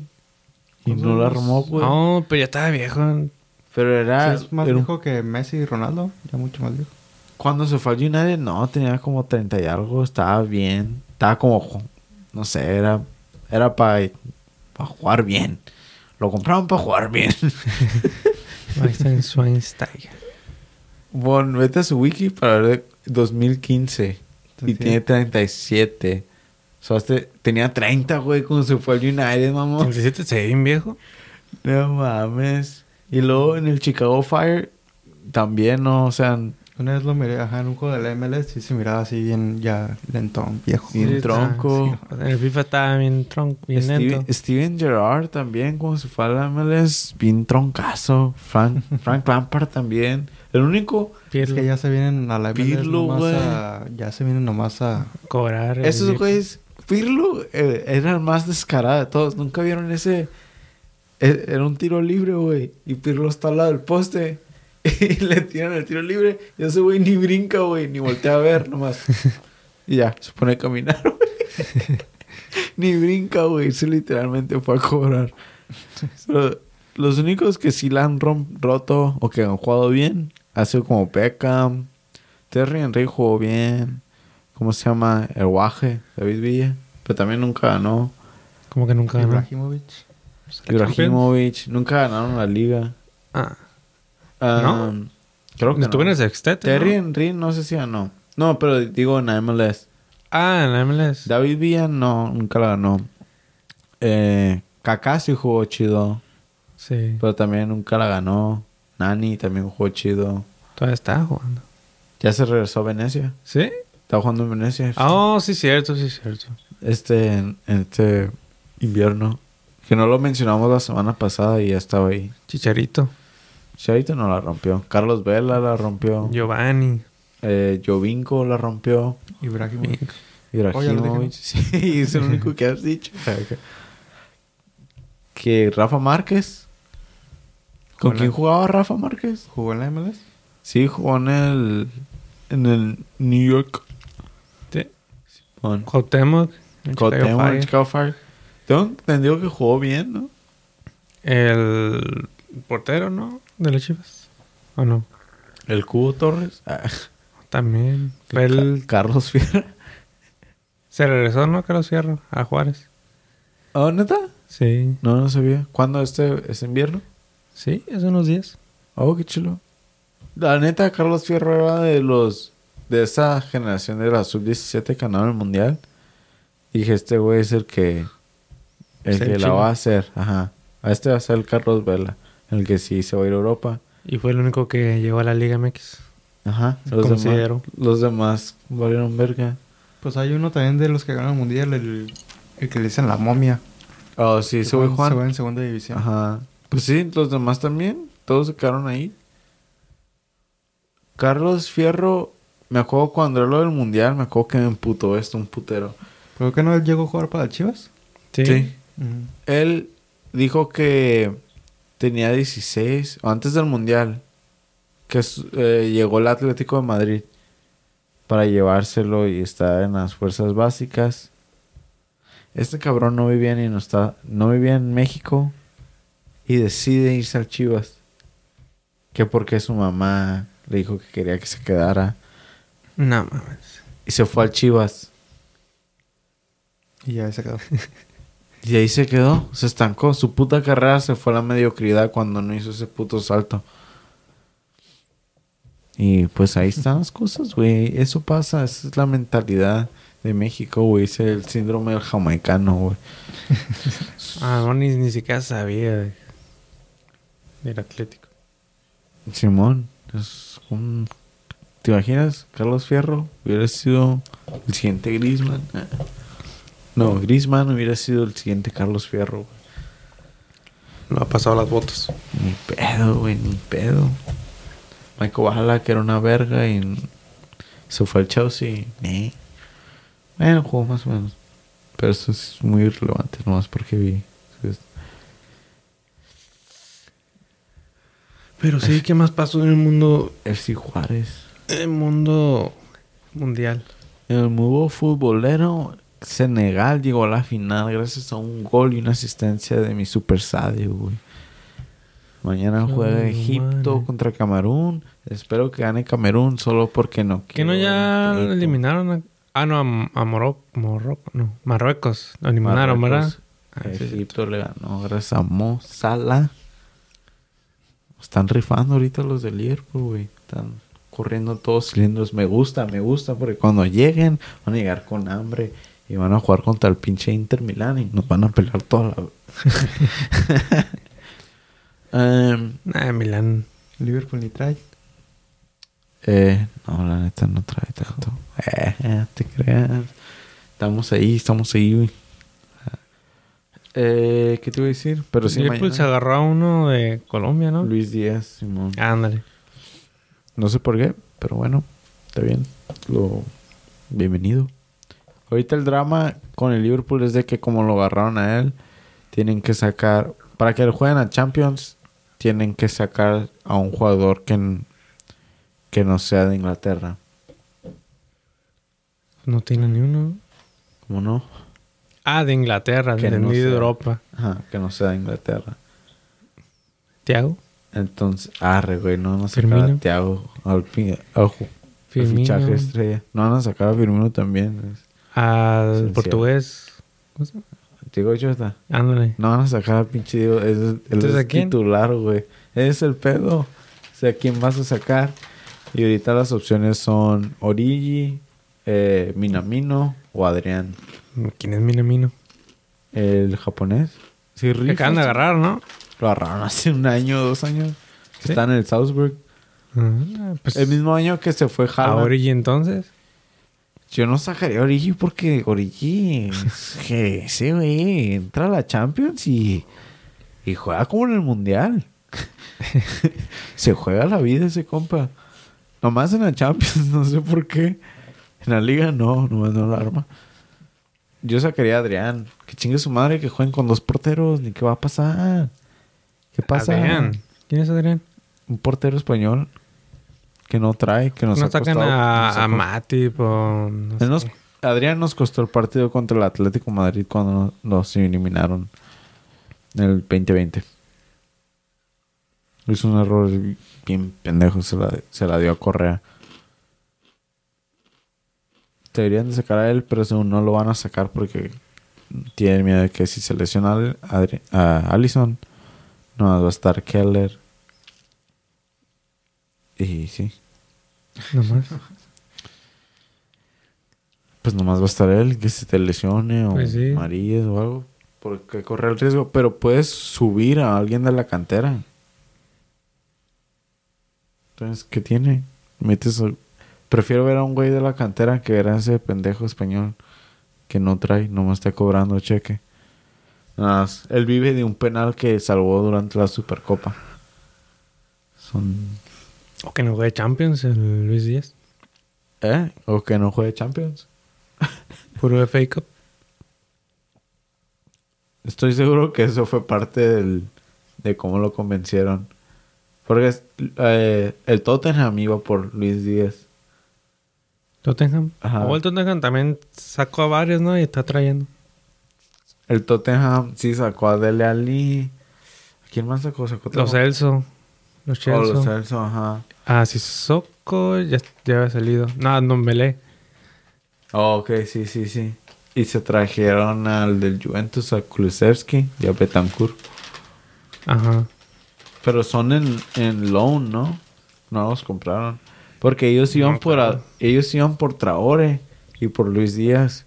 Y no lo armó, güey. No, pero ya estaba viejo. Pero era. Sí, es más era viejo que Messi y Ronaldo. Ya mucho más viejo. Cuando se fue al United, no, tenía como 30 y algo, estaba bien. Estaba como, no sé, era, era para jugar bien. Lo compraron para jugar bien. Bastian Schweinsteiger. bueno, vete a su wiki para ver de 2015. Y tiene 37. O sea, este- tenía 30, güey, cuando se fue al United, mamá. 37 se ve bien viejo. No mames. Y luego en el Chicago Fire también, ¿no? O sea, Una vez lo miré, ajá, en un juego de la MLS y se miraba así bien ya lentón, viejo. Bien Sí, tronco. está- sí. En el FIFA estaba bien tronco, bien Steven, lento. Steven Gerrard también, como se fue a la MLS, bien troncazo. Frank, *laughs* Frank Lampard también. El único, Es que ya se vienen a la MLS Pirlo, nomás a... Ya se vienen nomás a... cobrar. esos güeyes, Pirlo eh, era el más descarado de todos. Nunca vieron ese. e- Era un tiro libre, güey. Y Pirlo está al lado del poste. *laughs* Y le tiran el tiro libre. Y ese güey ni brinca, güey. Ni voltea a ver nomás. Y ya, se pone a caminar, güey. *laughs* ni brinca, güey. Se literalmente fue a cobrar. Pero los únicos que sí la han rom- roto o que han jugado bien ha sido como Beckham. Terry Henry jugó bien. ¿Cómo se llama? El Guaje, David Villa. Pero también nunca ganó. Como que nunca ganó. Ibrahimovic. ¿La Ibrahimovic. Nunca ganaron la liga. Ah, ¿No? Creo que estuvo no. en el sextete. Terry ¿no? Henry no sé si ganó. No, pero digo en la MLS. Ah, en la MLS. David Villa no, nunca la ganó. Eh, Kaká sí jugó chido. Sí. Pero también nunca la ganó. Nani también jugó chido. Todavía estaba jugando. Ya se regresó a Venecia. ¿Sí? Estaba jugando en Venecia. Ah, Oh, sí, cierto, sí, cierto. Este, este invierno. Que no lo mencionamos la semana pasada y ya estaba ahí. Chicharito. Charito no la rompió. Carlos Vela la rompió. Giovanni. Eh, Jovinko la rompió. Ibrahimovic. Ibrahimovic. *laughs* Sí, es el único que has dicho. *laughs* que Rafa Márquez. ¿Con quién jugaba Rafa Márquez? ¿Jugó en la MLS? Sí, jugó en el... En el New York. Sí. Con Cuauhtémoc. en Chicago Cuauhtémoc, Fire. Chicago Fire. Tengo entendido que jugó bien, ¿no? El portero, ¿no? De las Chivas. ¿O no? El Cubo Torres. Ah, También. Fue el... Ca- Carlos Fierro. Se regresó, ¿no? Carlos Fierro. A Juárez. ¿Oh, neta? Sí. No, no sabía. ¿Cuándo este es invierno? Sí, hace unos días. Oh, qué chulo. La neta, Carlos Fierro era de los... De esa generación de la sub-17 que ganaron el mundial. Dije, este güey es el que... El Es el que la va a hacer. Ajá. A este va a ser el Carlos Vela. El que sí se va a ir a Europa. Y fue el único que llegó a la Liga MX. Ajá. Los demás, Considero. los demás valieron verga. Pues hay uno también de los que ganan el mundial, el, el que le dicen la momia. Oh, sí, ese güey juega- Juan. Se va en segunda división. Ajá. Pues sí, los demás también. Todos se quedaron ahí. Carlos Fierro, me acuerdo cuando era lo del mundial, me acuerdo que me emputó esto, un putero. Creo que no él llegó a jugar para Chivas. Sí. Él dijo que tenía 16, o antes del mundial, que eh, llegó el Atlético de Madrid para llevárselo y estar en las fuerzas básicas. Este cabrón no vivía ni no está, no vivía en México y decide irse al Chivas. Que porque su mamá le dijo que quería que se quedara No mames. y se fue al Chivas. Y ya se quedó. *laughs* Y ahí se quedó, se estancó. Su puta carrera se fue a la mediocridad cuando no hizo ese puto salto. Y pues ahí están las cosas, güey. Eso pasa, esa es la mentalidad de México, güey. Es el síndrome del jamaicano, güey. *laughs* Ah, no, ni, ni siquiera sabía de- del Atlético. Simón, es un... ¿Te imaginas? Carlos Fierro hubiera sido el siguiente Grisman. No, Grisman hubiera sido el siguiente Carlos Fierro, güey. No ha pasado las botas. Ni pedo, güey, ni pedo. Michael Ballack que era una verga y se fue al Chelsea. Ni. Bueno, jugó más o menos. Pero eso es muy irrelevante, nomás porque vi. Pero sí, ¿qué más pasó en el mundo, FC Juárez. en el mundo mundial? En el mundo futbolero, Senegal llegó a la final gracias a un gol y una asistencia de mi Super Sadio, güey. Mañana juega Egipto contra Camerún. Espero que gane Camerún solo porque no ¿Que no ya eliminaron a... Ah, no, a, a Morocco, Morocco, no. Marruecos. Lo eliminaron, Marruecos. ¿verdad? Ah. Egipto le ganó gracias a Mo Salah. Están rifando ahorita los de Liverpool, güey. Están corriendo todos cilindros. Me gusta, me gusta, porque cuando lleguen van a llegar con hambre y van a jugar contra el pinche Inter Milán y nos van a pelear toda la... *laughs* Nah, Milán. Liverpool ni trae. eh, no, la neta no trae tanto. Eh, te creas. Estamos ahí, estamos ahí, güey. Eh, ¿Qué te iba a decir? Pero sí, Liverpool mañana- se agarró a uno de Colombia, ¿no? Luis Díaz, Simón. Ándale. No sé por qué, pero bueno, está bien. Lo bienvenido. Ahorita el drama con el Liverpool es de que como lo agarraron a él, tienen que sacar para que lo jueguen a Champions, tienen que sacar a un jugador que que no sea de Inglaterra. No tiene ni uno. ¿Cómo no? Ah, de Inglaterra, Que de no de sea. Europa. Ajá, que no sea de Inglaterra. Tiago. Entonces, arre, güey, no van a sacar a. Thiago al, al al Firmino. fichaje estrella. No van a sacar a Firmino también. es- Al portugués. ¿Cómo se llama? Diego Jota. Ándale. No van a sacar pinche Diego. Es, Entonces, es ¿a quién? titular, güey. Es el pedo. O sea, ¿quién vas a sacar? Y ahorita las opciones son Origi, eh, Minamino o Adrián. ¿Quién es Minamino? El japonés. Sí, acaban de agarrar, ¿no? Lo agarraron hace un año, dos años. ¿Sí? Está en el Salzburg. Pues, El mismo año que se fue a Haaland. Origi entonces. Yo no sacaría a Origi porque Origi es *laughs* que ese güey entra a la Champions y, y juega como en el Mundial. *laughs* Se juega la vida ese compa. Nomás en la Champions, *laughs* no sé por qué. En la liga no, nomás no la arma. Yo sacaría a Adrián. Que chingue su madre que jueguen con dos porteros. Ni qué va a pasar. ¿Qué pasa? Adrián. ¿Quién es Adrián? Un portero español que no trae, que nos no ha sacan costado- a, nos a Matip o... no Él nos- sé. Adrián nos costó el partido contra el Atlético Madrid cuando nos, eliminaron en el 2020. Hizo un error bien pendejo, se la, se la dio a Correa. Deberían de sacar a él, pero según no lo van a sacar porque tienen miedo de que si se lesiona al- Adri- a Allison, no va a estar Keller. Y sí, Nomás. Pues nomás va a estar él, que se te lesione o Pues sí. Marías o algo. Porque corre el riesgo. Pero puedes subir a alguien de la cantera. Entonces, ¿qué tiene? Metes a- Prefiero ver a un güey de la cantera que ver a ese pendejo español que no trae, nomás está cobrando cheque. Nada más, él vive de un penal que salvó durante la Supercopa. Son... O que no juegue Champions, el Luis Díaz. ¿Eh? O que no juegue Champions. *laughs* Puro FA Cup. Estoy seguro que eso fue parte del, de cómo lo convencieron. Porque eh, el Tottenham iba por Luis Díaz. Tottenham. Ajá. O el Tottenham también sacó a varios, ¿no? Y está trayendo. El Tottenham sí sacó a Dele Alli. ¿A quién más sacó? Sacó Los otro- Elso. Los Oh, Chelsea. los Celso, ajá. Ah, Sissoko ya, ya había salido. No, Nombele. Oh, ok, sí, sí, sí. Y se trajeron al del Juventus, a Kulusevski y a Betancourt. Ajá. Pero son en, en loan, ¿no? No los compraron. Porque ellos iban No, por a- claro. ellos iban por Traore y por Luis Díaz.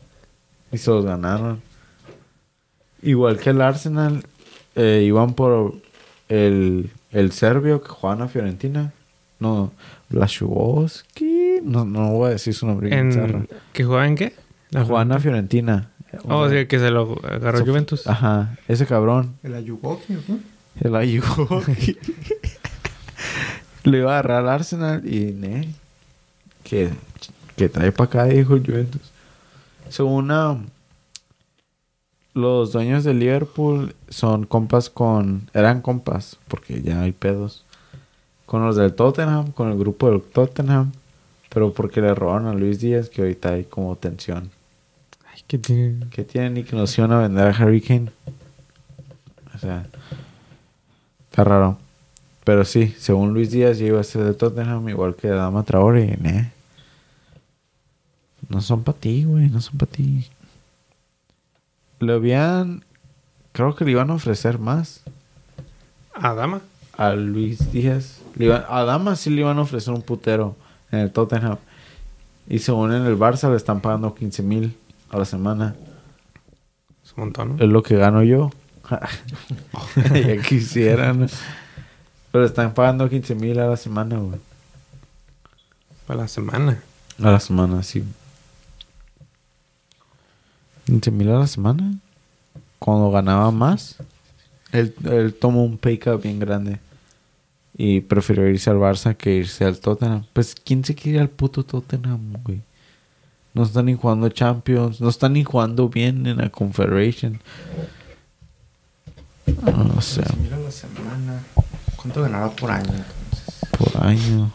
Y se los ganaron. Igual que el Arsenal, eh, iban por el, el serbio que juega en la Fiorentina. No, Blaszczykowski. No, no voy a decir su nombre. En, ¿Que juega en qué? La Juega en la Fiorentina. Oh, sí, que se lo agarró Sof- Juventus. Ajá, ese cabrón. El Ayugoki, ¿o qué? El ayudó. *laughs* Le iba a agarrar al Arsenal y ne, que, que trae para acá, dijo el Juventus. Según ah, los dueños de Liverpool son compas con. Eran compas, porque ya hay pedos. Con los del Tottenham, con el grupo del Tottenham. Pero porque le robaron a Luis Díaz, que ahorita hay como tensión. Ay, ¿qué tiene? ¿Qué tienen y que nos iban a vender a Harry Kane? O sea, está raro. Pero sí, según Luis Díaz, ya iba a ser de Tottenham, igual que Dama Traore. nah. No son para ti, güey, no son para ti. Le habían. Creo que le iban a ofrecer más Adama. a Luis Díaz. Le a Dama sí le iban a ofrecer un putero en el Tottenham. Y según en el Barça le están pagando 15 mil a la semana. Es un montón, ¿no? Es lo que gano yo. *laughs* ya quisieran. Pero están pagando 15 mil a la semana, güey. Para la semana. A la semana, sí. 15 mil a la semana. Cuando ganaba más, él, él tomó un pay cut bien grande. Y prefirió irse al Barça que irse al Tottenham. Pues, ¿quién se quiere ir al puto Tottenham, güey? No están ni jugando Champions. No están ni jugando bien en la Confederation. No sé, Mira la semana. ¿Cuánto ganará por año entonces? por año.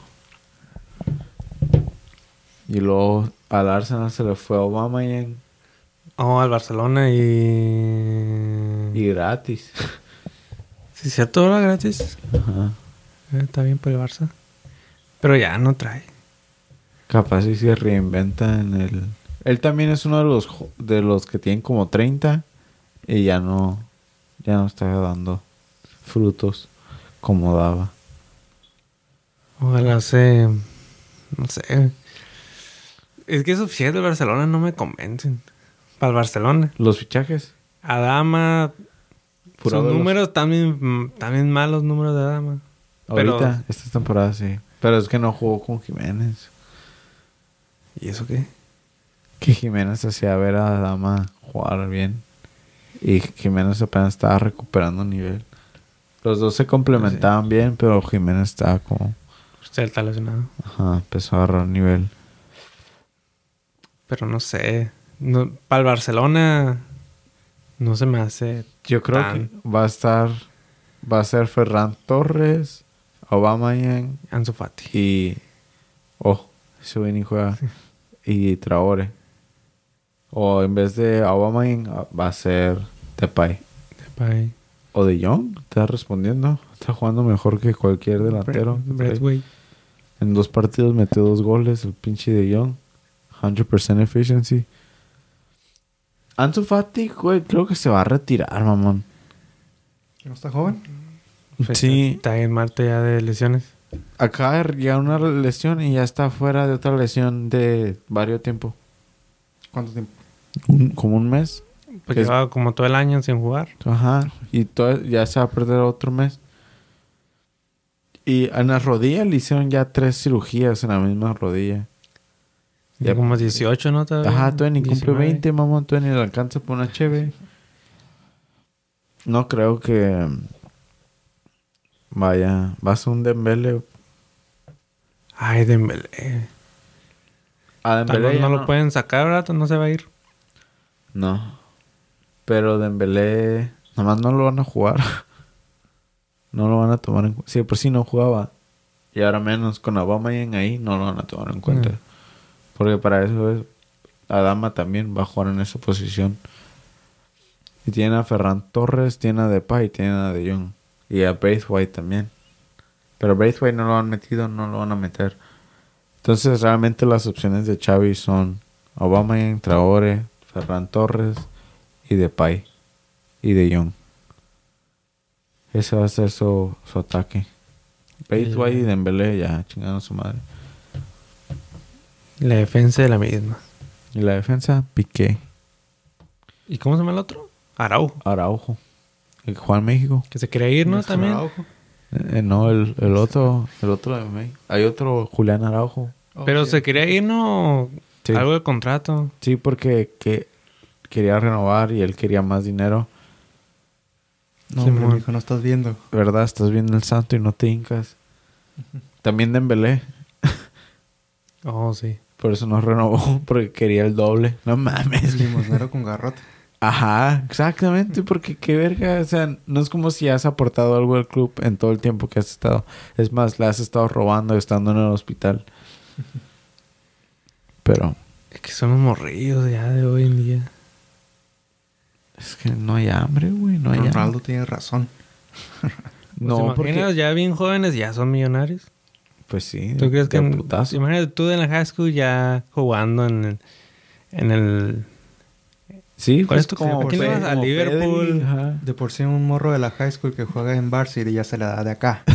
Y luego al Arsenal se le fue a Obama y, Oh, al Barcelona y... y gratis. Sí, cierto, era gratis. Ajá. Eh, está bien por el Barça. Pero ya no trae. Capaz si se reinventa en el... Él también es uno de los jo- de los que tienen como 30 y ya no ya no está dando frutos como daba. Ojalá se... No sé. Es que esos fiches del Barcelona no me convencen. Para el Barcelona. Los fichajes. Adama... Sus números también, también malos números de Adama. Pero- Ahorita, esta temporada sí. Pero es que no jugó con Jiménez. ¿Y eso qué? Que Jiménez hacía ver a Dama jugar bien. Y Jiménez apenas estaba recuperando nivel. Los dos se complementaban bien, pero Jiménez estaba como... Usted está lesionado. Ajá, empezó a agarrar nivel. Pero no sé. No, para el Barcelona no se me hace... Yo creo Tan- que va a estar... Va a ser Ferran Torres, Obama Ansu Fati. y... Oh, güey ni juega. Y Traore. O en vez de Obama va a ser Depay. Depay. O de Young, está respondiendo. Está jugando mejor que cualquier delantero. En dos partidos metió dos goles el pinche de Young. 100% efficiency. Ansu Fati, güey, creo que se va a retirar, mamón. ¿Que no está joven? Sí. Está en Marte ya de lesiones. Acaba de llegar una lesión y ya está fuera de otra lesión de varios tiempo. ¿Cuánto tiempo? Un- como un mes. Pues Que es- llevaba como todo el año sin jugar. Ajá. Y todo, ya se va a perder otro mes. Y en la rodilla le hicieron ya tres cirugías en la misma rodilla. Ya como 18, ¿no? Todavía? Ajá, Tony cumple 19. 20, mamón. Tony le alcanza por una cheve. No creo que vaya. Va a un Dembele. Ay, Dembélé. A Dembele no lo pueden sacar, ¿verdad? No se va a ir. No. Pero Dembélé... Nomás no lo van a jugar. *laughs* no lo van a tomar en cuenta. Sí, por si no jugaba. Y ahora menos. Con Obama y en ahí no lo van a tomar en cuenta. Mm. Porque para eso es... Adama también va a jugar en esa posición. Y tiene a Ferran Torres, tiene a Depay, tiene a De Jong. Y a Braithwaite también. Pero Braithwaite no lo han metido, no lo van a meter. Entonces realmente las opciones de Xavi son Obama Traore, Ferran Torres y Depay. Y De Jong. Ese va a ser su, su ataque. Braithwaite y Dembélé ya chingaron a su madre. La defensa de la misma. Y la defensa, Piqué, ¿Y cómo se llama el otro? Araujo. Araujo. El en México. Que se quería ir, ¿no? También. Araujo. Eh, no, el, el otro, el otro de México. Hay otro Julián Araujo. Pero Oh, se quería ir, ¿no? Sí. Algo de contrato. Sí, porque que quería renovar y él quería más dinero. No, Sí, hombre, mijo, no estás viendo. ¿Verdad? Estás viendo el santo y no te hincas. También Dembélé. Oh, sí. Por eso no renovó, *laughs* porque quería el doble. No mames. Limosnero con garrote. Ajá, exactamente, porque qué verga. O sea, no es como si has aportado algo al club en todo el tiempo que has estado. Es más, le has estado robando estando en el hospital. *laughs* Pero Es que son los morrillos ya de hoy en día. es que no hay hambre, güey. No hay hambre. Ronaldo tiene razón. *laughs* No, ¿Te porque... Ya bien jóvenes, ya son millonarios. Pues sí. ¿Tú crees que... en- putazo. Imagínate tú en la high school ya jugando en el... En el Sí, ¿Cuál pues es tu- como a quién le vas? ¿A Liverpool? Pedri. De por sí un morro de la high school que juega en Varsity ya se la da de acá. *laughs*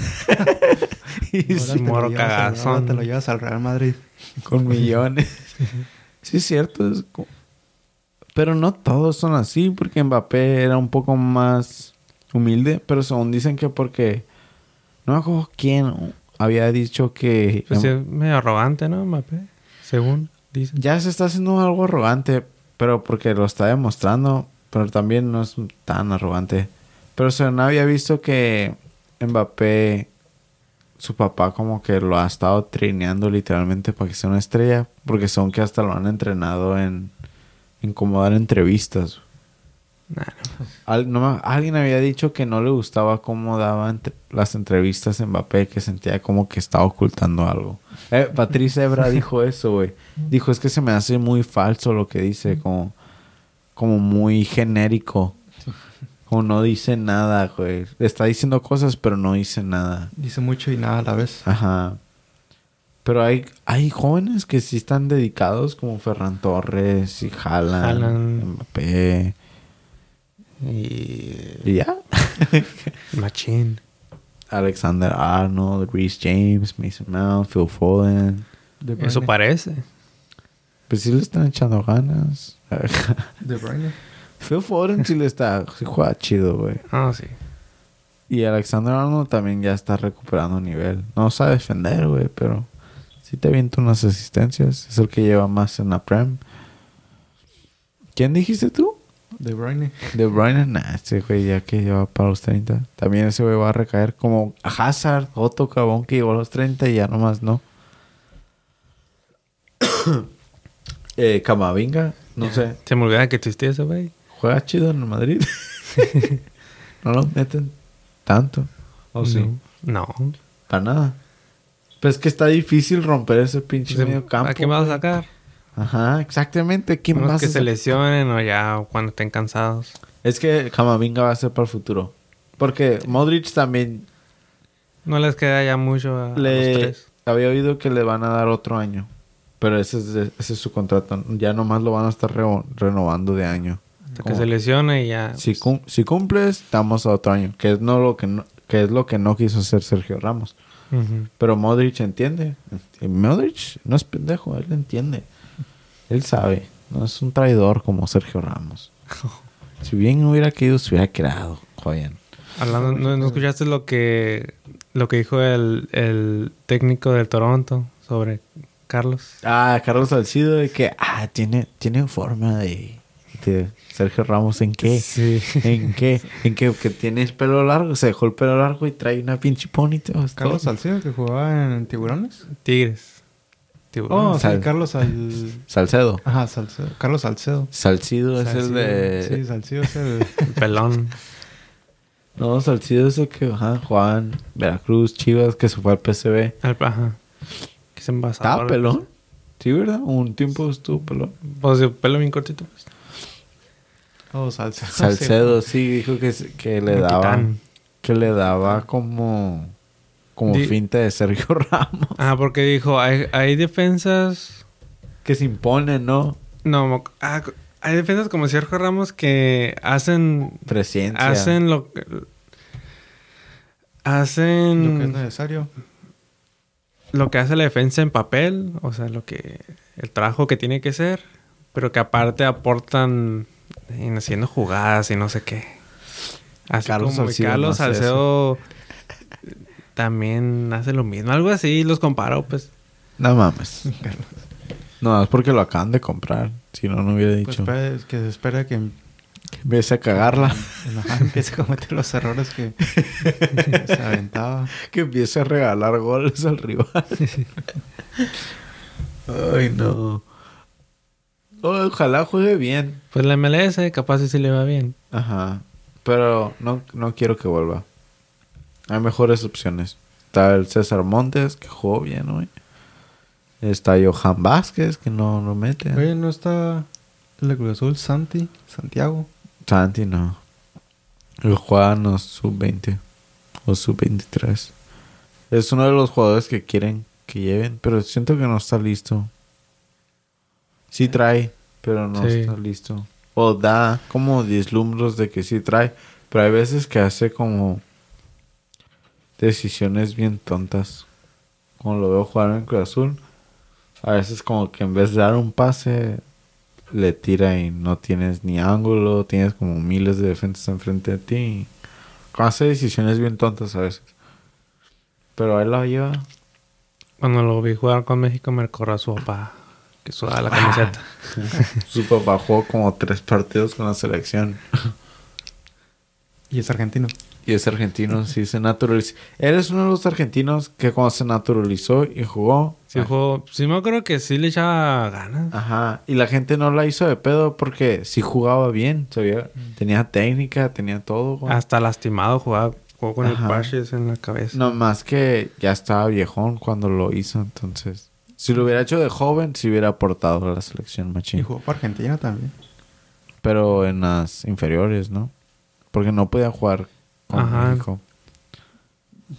Y sí, morro cagazón. te lo llevas al Real Madrid. con millones. *laughs* sí, es cierto. es co- Pero no todos son así, porque Mbappé era un poco más humilde, pero según dicen que porque... No me acuerdo quién había dicho que... Pues sí, es medio arrogante, ¿no, Mbappé? Según dicen. Ya se está haciendo algo arrogante, pero porque lo está demostrando, pero también no es tan arrogante. Pero se no había visto que Mbappé, su papá como que lo ha estado trineando literalmente para que sea una estrella, porque son que hasta lo han entrenado en, en cómo dar entrevistas. Nah, Al- no me- alguien había dicho que no le gustaba cómo daba entre- las entrevistas a Mbappé, que sentía como que estaba ocultando algo. Eh, Patricia Ebra *laughs* dijo eso, güey. Dijo, es que se me hace muy falso lo que dice, como, como muy genérico. Como no dice nada, güey. Está diciendo cosas, pero no dice nada. Dice mucho y nada a la vez. Ajá. Pero hay, hay jóvenes que sí están dedicados, como Ferran Torres y Haaland. Mbappé. Y... Y ya. *laughs* Machín. Alexander Arnold, Reese James, Mason Mount, Phil Foden. De Eso parece. Pues sí le están echando ganas. *laughs* De Bruyne. Phil Foden sí le está... Sí juega chido, güey. Ah, sí. Y Alexander Arnold también ya está recuperando nivel. No sabe defender, güey, pero... Sí te avienta unas asistencias. Es el que lleva más en la Prem. ¿Quién dijiste tú? De Bruyne. De Bruyne, nah, ese güey ya que lleva para los 30. También ese güey va a recaer como Hazard, otro cabrón que llegó a los 30 y ya nomás no. *coughs* eh, Camavinga, no sé, Se me olvidaba que existía ese güey. juega chido en el Madrid. *laughs* no lo meten tanto. ¿O sí? No. No. Para nada. Pues es que está difícil romper ese pinche medio campo. ¿A quién vas a güey. sacar? Ajá, exactamente. ¿Quién Unos vas que a se sacar? lesionen o ya cuando estén cansados. Es que Camavinga va a ser para el futuro. Porque Modric también No les queda ya mucho a, a los le tres. había oído que le van a dar otro año. Pero ese es, ese es su contrato. Ya nomás lo van a estar re- renovando de año. Hasta que se lesione y ya. Si, cum- si cumples, estamos a otro año. Que es, no lo que no, que es lo que no quiso hacer Sergio Ramos. Pero Modric entiende. Y Modric no es pendejo, él entiende. Él sabe. No es un traidor como Sergio Ramos. *laughs* Si bien hubiera querido, se hubiera quedado. Joyan. Hablando, ¿no, no escuchaste lo que lo que dijo el, el técnico del Toronto sobre Carlos? Ah, Carlos Salcido, de que, ah, tiene, tiene forma de, de Sergio Ramos. ¿En qué? Sí. ¿En qué? ¿En qué? Que tiene el pelo largo, se dejó el pelo largo y trae una pinche ponytail. Carlos. Salcido que jugaba en Tiburones. Tigres. Tiburón. Oh, sí, Sal- Carlos Al... *laughs* Salcedo. Ajá, Salcedo. Carlos Salcedo. Salcido es el de... Sí, Salcido es el... El pelón. No, Salcido es el que ajá, jugaba en Veracruz, Chivas, que se fue al PCB. Ajá. Que es envasador. ¿Estaba pelón? Sí, ¿verdad? Un tiempo estuvo pelón. Pues el pelo bien cortito. Pues. Oh, Salcedo. *laughs* Salcedo, sí, dijo que, se- que le daba... Que le daba como... Como Di- finta de Sergio *laughs* Ramos. Ah, porque dijo, hay, hay defensas... Que se impone, ¿no? No, ah, hay defensas como Sergio Ramos que hacen... Presencia. Hacen lo que... Hacen... Lo que es necesario. lo que hace la defensa en papel, o sea, lo que el trabajo que tiene que ser, pero que aparte aportan en haciendo jugadas y no sé qué. Así Carlos como Salcido Carlos no Salcedo también hace lo mismo, algo así, los comparo, pues. No mames. No, es porque lo acaban de comprar. Si no, no hubiera Pues dicho. espera- que se espera que Empiece a cagarla. ajá, empiece a cometer los errores que, *laughs* se aventaba. que empiece a regalar goles al rival. Ay, no. Oh, ojalá juegue bien. Pues la MLS capaz sí, sí le va bien. Ajá. Pero no, no quiero que vuelva. Hay mejores opciones. Está el César Montes, que jugó bien hoy. Está Johan Vázquez, que no lo mete. Oye, ¿no está el de Cruz Azul, Santi, Santiago? Santi no. El juega en los sub-20. o sub-23. Es uno de los jugadores que quieren que lleven, pero siento que no está listo. Sí trae, pero no Sí. está listo. O da como vislumbros de que sí trae, pero hay veces que hace como decisiones bien tontas. Como lo veo jugar en Cruz Azul, a veces como que en vez de dar un pase, le tira y no tienes ni ángulo, tienes como miles de defensas enfrente de ti. Hace decisiones bien tontas a veces. Pero él la lleva. Cuando lo vi jugar con México me recordó a su papá que sudaba la camiseta. *laughs* Su papá jugó como tres partidos con la selección. *laughs* Y es argentino. Y es argentino, sí, se naturalizó. Él es uno de los argentinos que cuando se naturalizó y jugó. Sí, jugó, sí me acuerdo que sí le echaba ganas. Ajá. Y la gente no la hizo de pedo porque sí jugaba bien. sabía, Tenía técnica, tenía todo. güey. Hasta lastimado jugaba, jugó con Ajá. el parches en la cabeza. No más que ya estaba viejón cuando lo hizo, entonces. Si lo hubiera hecho de joven, sí hubiera aportado a la selección Y machín. jugó para Argentina también. Pero en las inferiores, ¿no? Porque no podía jugar con Ajá. México.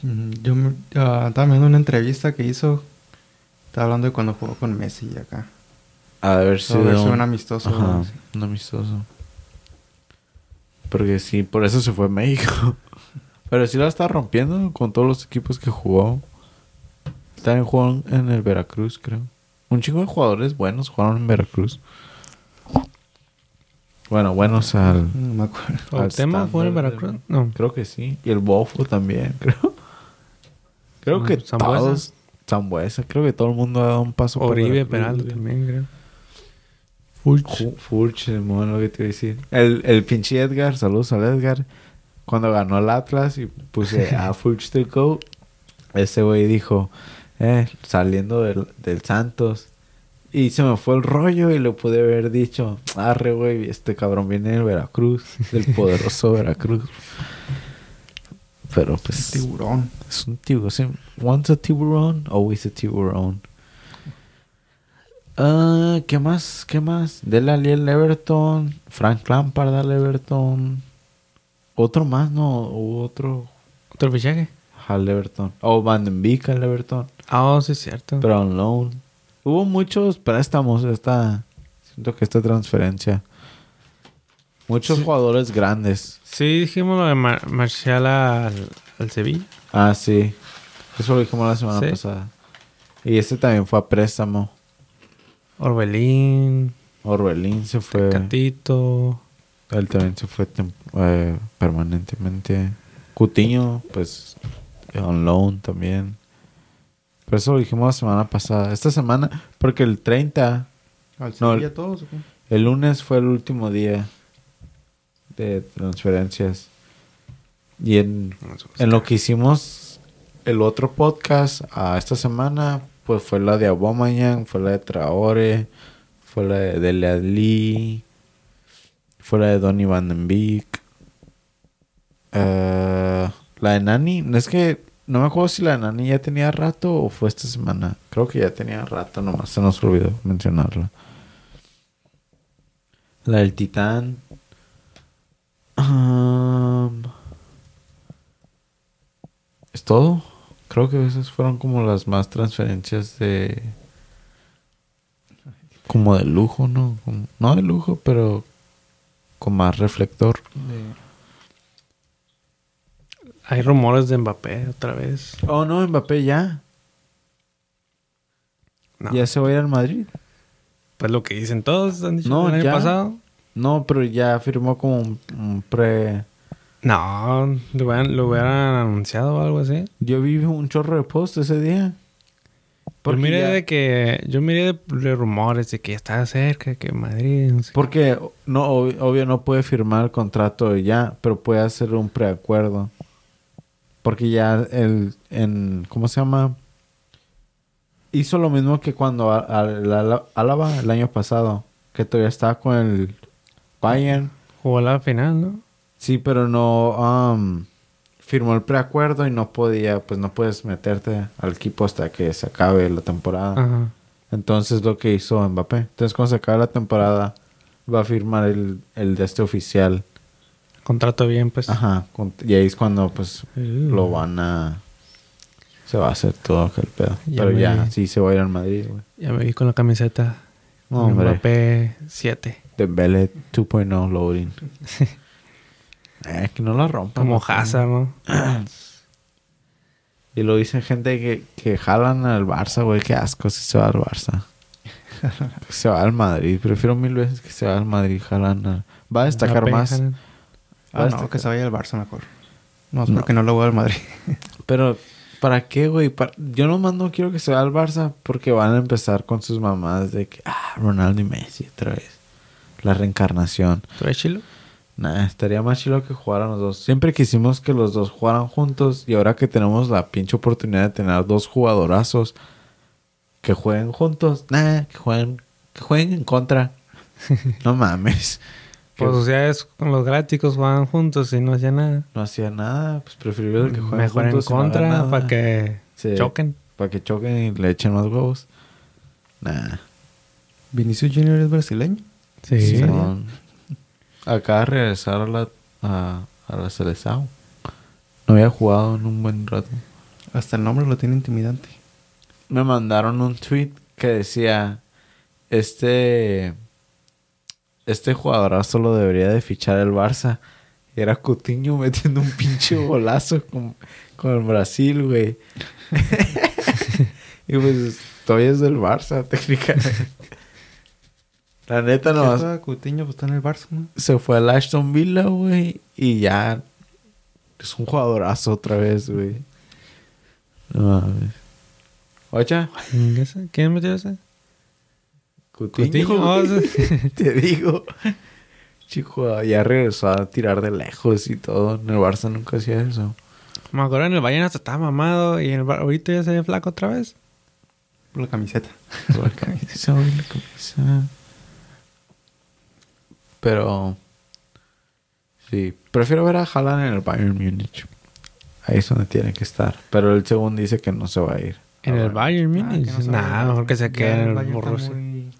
Mm, Yo me- ah, estaba viendo una entrevista que hizo. Estaba hablando de cuando jugó con Messi y acá. A ver si ser un amistoso. Ajá, un amistoso. Porque sí, por eso se fue a México. *laughs* Pero sí la está rompiendo con todos los equipos que jugó. También jugó en el Veracruz, creo. Un chingo de jugadores buenos jugaron en Veracruz. Bueno, buenos al... No me acuerdo. al ¿El tema fue en Veracruz? No. Creo que sí. Y el Bofo también, *laughs* creo. Creo Mm, que Zambuesa. todos... Zambuesa. Creo que todo el mundo ha dado un paso por Oribe Veracruz, Peralta también, creo. Fu- Furch, Simón, lo que te iba a decir. El, el pinche Edgar, saludos al Edgar. Cuando ganó el Atlas y puse *laughs* a Furch to go, ese güey dijo, eh, saliendo del, del Santos. Y se me fue el rollo y le pude haber dicho, arre, güey, este cabrón viene del Veracruz, del *laughs* poderoso Veracruz. Pero pues Tiburón. es un tiburón. Once a tiburón, always a tiburón. Ah, ¿Qué más? ¿Qué más? Dele Ali al Everton. Frank Lampard al Everton. Otro más, ¿no? Hubo otro ¿Otro fichaje? al Everton. O Van den Beek al Everton. Ah, oh, sí es cierto. Pero on loan. Hubo muchos préstamos esta... Siento que esta transferencia. Muchos Sí. jugadores grandes. Sí, dijimos lo de Mar- Marcial al, al Sevilla. Ah, sí. Eso lo dijimos la semana Sí. pasada. Y este también fue a préstamo. Orbelín, Orbelín se fue. Catito. Él también se fue eh, permanentemente. Cutiño, pues, on loan también. Pero eso lo dijimos la semana pasada. Esta semana, porque el 30, ¿Al No, el- todos o qué? el lunes fue el último día de transferencias. Y en, en lo que hicimos el otro podcast a esta semana, pues fue la de Aubameyang, fue la de Traore, fue la de Dele Alli, fue la de Donny Van den Beek. Eh, la de Nani, no es que no me acuerdo si la Nani ya tenía rato o fue esta semana. Creo que ya tenía rato, nomás se nos olvidó mencionarla. La del Titán. ¿Es todo? Creo que esas fueron como las más transferencias de... Como de lujo, ¿no? No de lujo, pero con más reflector. De- Hay rumores de Mbappé otra vez. Oh, no, Mbappé ya. No. Ya se va a ir al Madrid. Pues lo que dicen todos, han dicho No, el año ya. pasado. No, pero ya firmó como un, un pre... No, lo hubieran, lo hubieran anunciado o algo así. Yo vi un chorro de post ese día. Yo Porque miré ya- de que, yo miré de, rumores de que ya estaba cerca, que Madrid, no sé qué. Porque, no, ob- obvio, no puede firmar el contrato ya, pero puede hacer un preacuerdo. Porque ya el, en, ¿cómo se llama? Hizo lo mismo que cuando Álava el año pasado, que todavía estaba con el Bayern. Jugó la final, ¿no? Sí, pero no um, firmó el preacuerdo y no podía, pues no puedes meterte al equipo hasta que se acabe la temporada. Ajá. Entonces lo que hizo Mbappé. Entonces cuando se acabe la temporada va a firmar el, el de este oficial contrato bien, pues. Ajá. y ahí es cuando, pues, Uh. lo van a... Se va a hacer todo aquel pedo. Ya Pero me- ya, sí se va a ir al Madrid, güey. Ya me vi con la camiseta. No. Mbappé 7. Dembele 2.0 loading. eh, que no la rompan. Como. Hazard, ¿no? *clears throat* Y lo dicen gente que, que jalan al Barça, güey. Qué asco si se va al Barça. *laughs* Se va al Madrid. Prefiero mil veces que se va al Madrid. Jalan a- Va a destacar Mbappé, más. Ah, no, que se vaya al Barça mejor. No, No. porque no lo voy al Madrid. *laughs* Pero, ¿para qué, güey? Yo nomás no quiero que se vaya al Barça porque van a empezar con sus mamás de que, ah, Ronaldo y Messi otra vez. La reencarnación. ¿Tú eres chilo? Nah, estaría más chido que jugaran los dos. Siempre quisimos que los dos jugaran juntos y ahora que tenemos la pinche oportunidad de tener dos jugadorazos que jueguen juntos, nah, que jueguen, que jueguen en contra. *laughs* no mames. Pues o sea, es con los galácticos jugaban juntos y no hacía nada. no hacía nada, pues preferible que jueguen Mejor en juntos no hagan contra nada. para que Sí. choquen. Para que choquen y le echen más huevos. Nah. Vinicius Junior es brasileño. Sí. Sí. Son- Acaba de regresar a la, a, a la selección. No había jugado en un buen rato. Hasta el nombre lo tiene intimidante. me mandaron un tweet que decía este este jugadorazo lo debería de fichar el Barça. Y era Coutinho metiendo un pinche *laughs* golazo con, con el Brasil güey. *laughs* Y pues todavía es del Barça *laughs* técnicamente. La neta No, no Coutinho pues, está en el Barça, ¿no? se fue al Aston Villa güey y ya es un jugadorazo otra vez güey. No mames. Ocha. ¿Quién metió ese? Oh, güey. sí. *laughs* te digo. Chico, ya regresó a tirar de lejos y todo. En el Barça nunca hacía eso. Me acuerdo en el Bayern hasta estaba mamado y en el Bar- ahorita ya se ve flaco otra vez. Por la camiseta. La camisa, güey, la camisa. Pero... Sí, prefiero ver a Haaland en el Bayern Múnich. Ahí es donde tiene que estar. Pero el segundo dice que no se va a ir. En el Bayern Ah, Múnich. que no nah, mejor que se quede en el Borussia.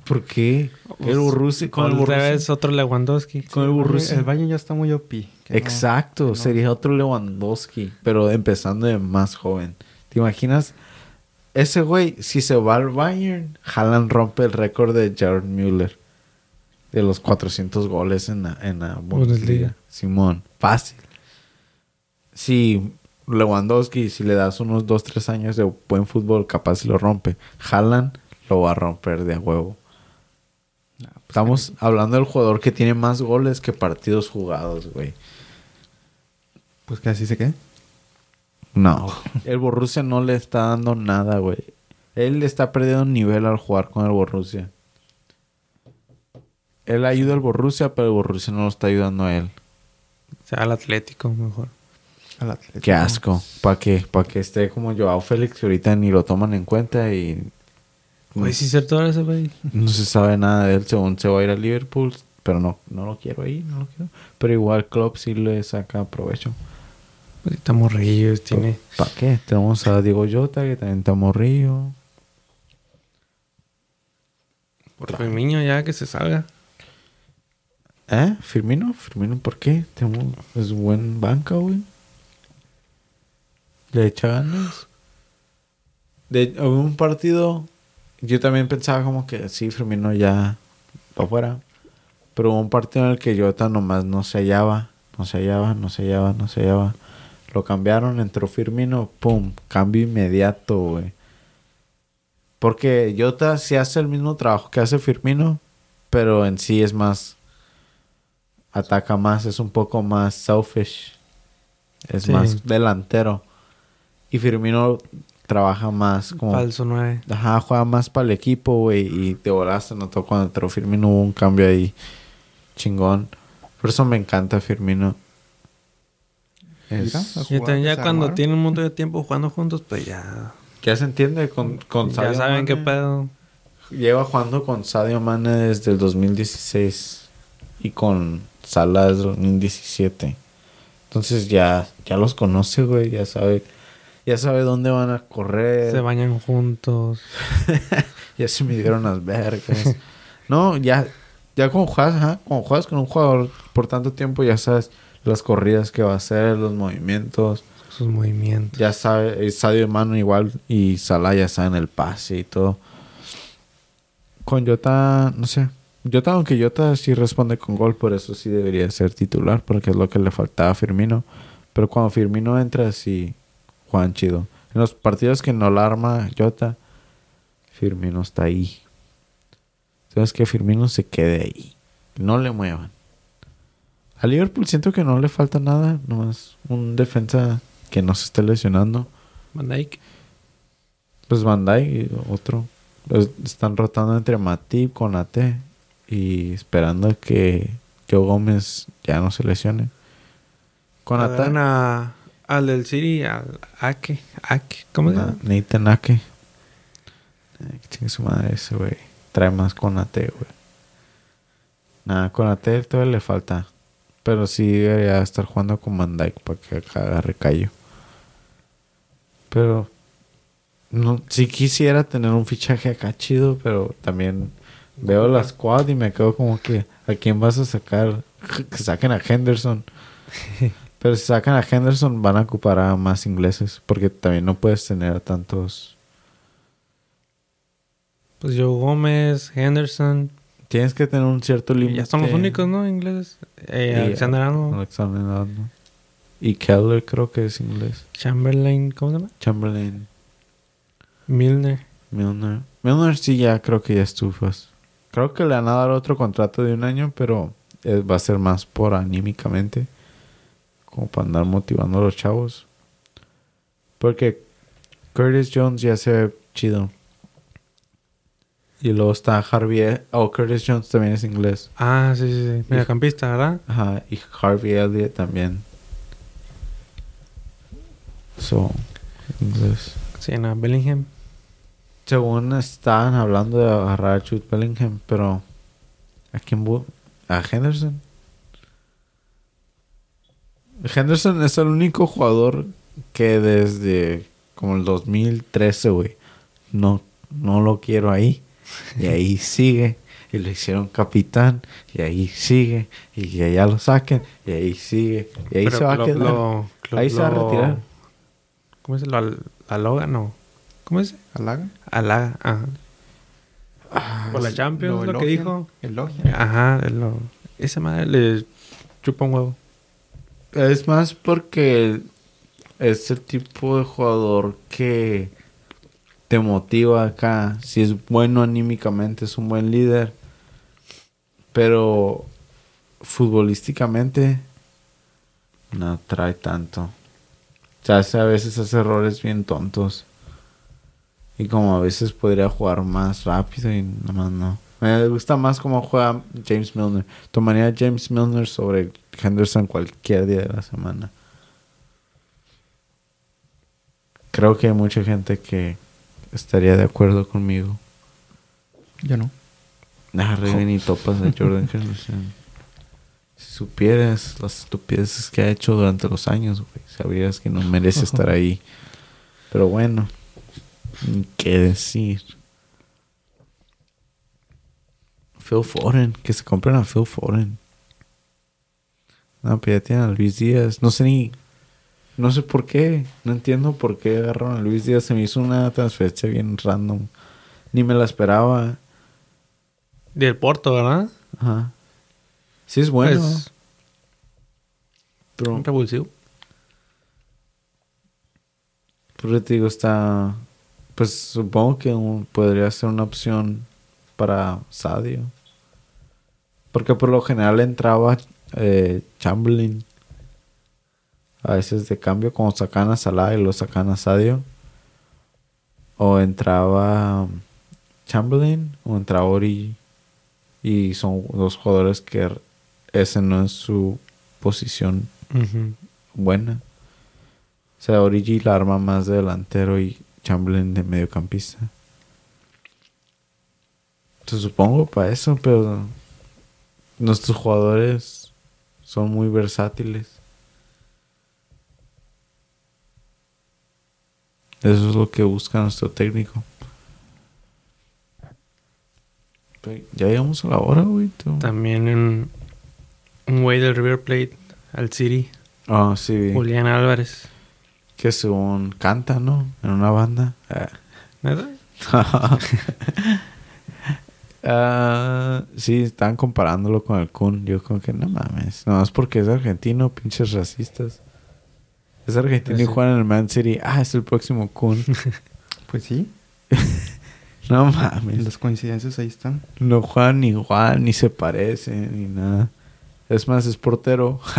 ¿Por qué? El Borussia, con el Borussia. vez otro Lewandowski. Con el Borussia. El Bayern ya está muy OP. no- Exacto, no. sería otro Lewandowski, pero empezando de más joven. ¿Te imaginas? Ese güey, si se va al Bayern, Haaland rompe el récord de Jared Müller de los 400 goles en la, en la Bundesliga. Simón, fácil. Si Lewandowski, si le das unos 2, 3 años de buen fútbol, capaz lo rompe. Haaland lo va a romper de a huevo. Pues, Estamos hablando del jugador que tiene más goles que partidos jugados, güey. Pues que así se quede. No. *laughs* El Borussia no le está dando nada, güey. Él está perdiendo nivel al jugar con el Borussia. Él ayuda al Borussia, pero el Borussia no lo está ayudando a él. O sea, al Atlético mejor. Al Atlético. Qué asco. ¿Para qué? Para que esté como Joao Félix, que ahorita ni lo toman en cuenta y Güey, sí cierto ahora ese güey. no se sabe nada de él. Según se va a ir a Liverpool, pero no, no lo quiero ahí, no lo quiero. Pero igual Klopp sí le saca provecho. Pues está morrillo, tiene... ¿Para qué? Tenemos a Diego Jota, que también está morrillo. Por Firmino ya que se salga. ¿Eh? ¿Firmino? ¿Firmino por qué? Tenemos, es buen banca, güey. Le echa ganas. De hubo un partido, yo también pensaba como que sí, Firmino ya para afuera. Pero hubo un partido en el que Jota nomás no se hallaba, no se hallaba, no se hallaba, no se hallaba. Lo cambiaron, entró Firmino, pum, cambio inmediato, güey. Porque Jota sí hace el mismo trabajo que hace Firmino, pero en sí es más ataca más, es un poco más selfish. Es Sí. más delantero. Y Firmino trabaja más como... Falso 9. Ajá, juega más para el equipo, güey. Y de volada se notó cuando entró Firmino hubo un cambio ahí chingón. Por eso me encanta Firmino. Es- Y también ya cuando armaron. tienen un montón de tiempo jugando juntos, pues ya... Ya se entiende con, con ya Sadio saben qué Mane. pedo. Lleva jugando con Sadio Mane desde el 2016 y con Salah desde el 2017. Entonces ya, ya los conoce, güey. Ya sabe, ya sabe dónde van a correr. Se bañan juntos. *laughs* ya se midieron las vergas. no, ya, ya cuando juegas, ajá, cuando juegas con un jugador por tanto tiempo, ya sabes las corridas que va a hacer, los movimientos. Sus movimientos. Ya sabe, Sadio de mano igual y Salah ya sabe en el pase y todo. Con Jota, no sé. Jota, aunque Jota sí responde con gol, por eso sí debería ser titular, porque es lo que le faltaba a Firmino. Pero cuando Firmino entra, sí, Juan chido. En los partidos que no la arma Jota, Firmino está ahí. Entonces que Firmino se quede ahí. No le muevan. A Liverpool siento que no le falta nada, nomás un defensa que no se esté lesionando. Van Dijk. Pues Van Dijk y otro. Los- Están rotando entre Matip con AT y esperando que Joe Gómez ya no se lesione. Con Agarran AT, a, al del City, al Ake. Ake, ¿cómo se llama? Nathan Ake. Que chingue su madre ese, güey. Trae más con AT, güey. Nada, con AT todavía le falta. Pero sí debería estar jugando con Van Dijk para que agarre callo. Pero no, sí quisiera tener un fichaje acá chido, pero también veo la squad y me quedo como que ¿a quién vas a sacar? *laughs* Que saquen a Henderson. *laughs* pero si sacan a Henderson van a ocupar a más ingleses porque también no puedes tener tantos. Pues Joe Gómez, Henderson. Tienes que tener un cierto límite. Ya son los únicos, ¿no? Ingleses. Eh, Y, Alexander Arnold, Alexander Arnold. Y Keller creo que es inglés. Chamberlain, ¿cómo se llama? Chamberlain. Milner. Milner. Milner sí ya creo que ya estufas. Creo que le van a dar otro contrato de un año, pero eh, va a ser más por anímicamente. Como para andar motivando a los chavos. Porque Curtis Jones ya se ve chido. Y luego está Harvey... Oh, Curtis Jones también es inglés. Ah, sí, sí, sí. Mediocampista, ¿verdad? Ajá, y Harvey Elliott también. So, inglés. Sí, no, Bellingham. Según estaban hablando de agarrar a Jude Bellingham, pero ¿a quién ¿A Henderson? Henderson es el único jugador que desde como el 2013, güey, no, no lo quiero ahí. Y ahí *laughs* sigue. Y lo hicieron capitán. Y ahí sigue. Y ya, ya lo saquen. Y ahí sigue. Y ahí Pero se va lo- a quedar. lo- lo- ahí se va a lo- retirar. ¿Cómo es? Lo al- Aloga, no. ¿Cómo es? ¿Halaga? Alaga, ajá. Por la Champions, lo que elogian, dijo. elogian. Ajá, lo, esa madre le chupa un huevo. Es más porque es el tipo de jugador que te motiva acá. Si es bueno anímicamente, es un buen líder. Pero futbolísticamente no trae tanto. O sea, hace a veces hace errores bien tontos. Y como a veces podría jugar más rápido y nada más no. Me gusta más cómo juega James Milner. Tomaría a James Milner sobre Henderson cualquier día de la semana. Creo que hay mucha gente que estaría de acuerdo conmigo. Yo no. Nah, Reven y topas a Jordan *laughs* Henderson. Si supieras las estupideces que ha hecho durante los años, güey, sabrías que no merece estar *laughs* ahí. Pero bueno, ni qué decir. Phil Foden, que se compren a Phil Foden. No, pero ya tienen a Luis Díaz. No sé ni. No sé por qué. No entiendo por qué agarraron a Luis Díaz. Se me hizo una transferencia bien random. Ni me la esperaba. Del Porto, ¿verdad? Ajá. Sí es bueno. Pues, pero, revulsivo. pero te digo, está... Pues supongo que un- podría ser una opción para Sadio. Porque por lo general entraba eh, Chamberlain. A veces de cambio, como sacan a Salah y lo sacan a Sadio. O entraba Chamberlain o entraba Ori. Y son dos jugadores que ese no es su posición buena. O sea, Origi la arma más de delantero y Chamberlain de mediocampista. Entonces, supongo para eso, pero nuestros jugadores son muy versátiles. Eso es lo que busca nuestro técnico. Ya llegamos a la hora, güey. También un, un güey del River Plate al City. Oh, sí. Julián Álvarez. Que según canta, ¿no? En una banda. Ah. *laughs* Ah, sí, estaban comparándolo con el Kun. Yo como que no mames. No, es porque es argentino, pinches racistas. Es argentino y Sí. juega en el Man City. Ah, es el próximo Kun. *laughs* Pues sí, *laughs* no mames. las coincidencias ahí están. No juegan igual, ni se parecen, ni nada. Es más, es portero. *laughs*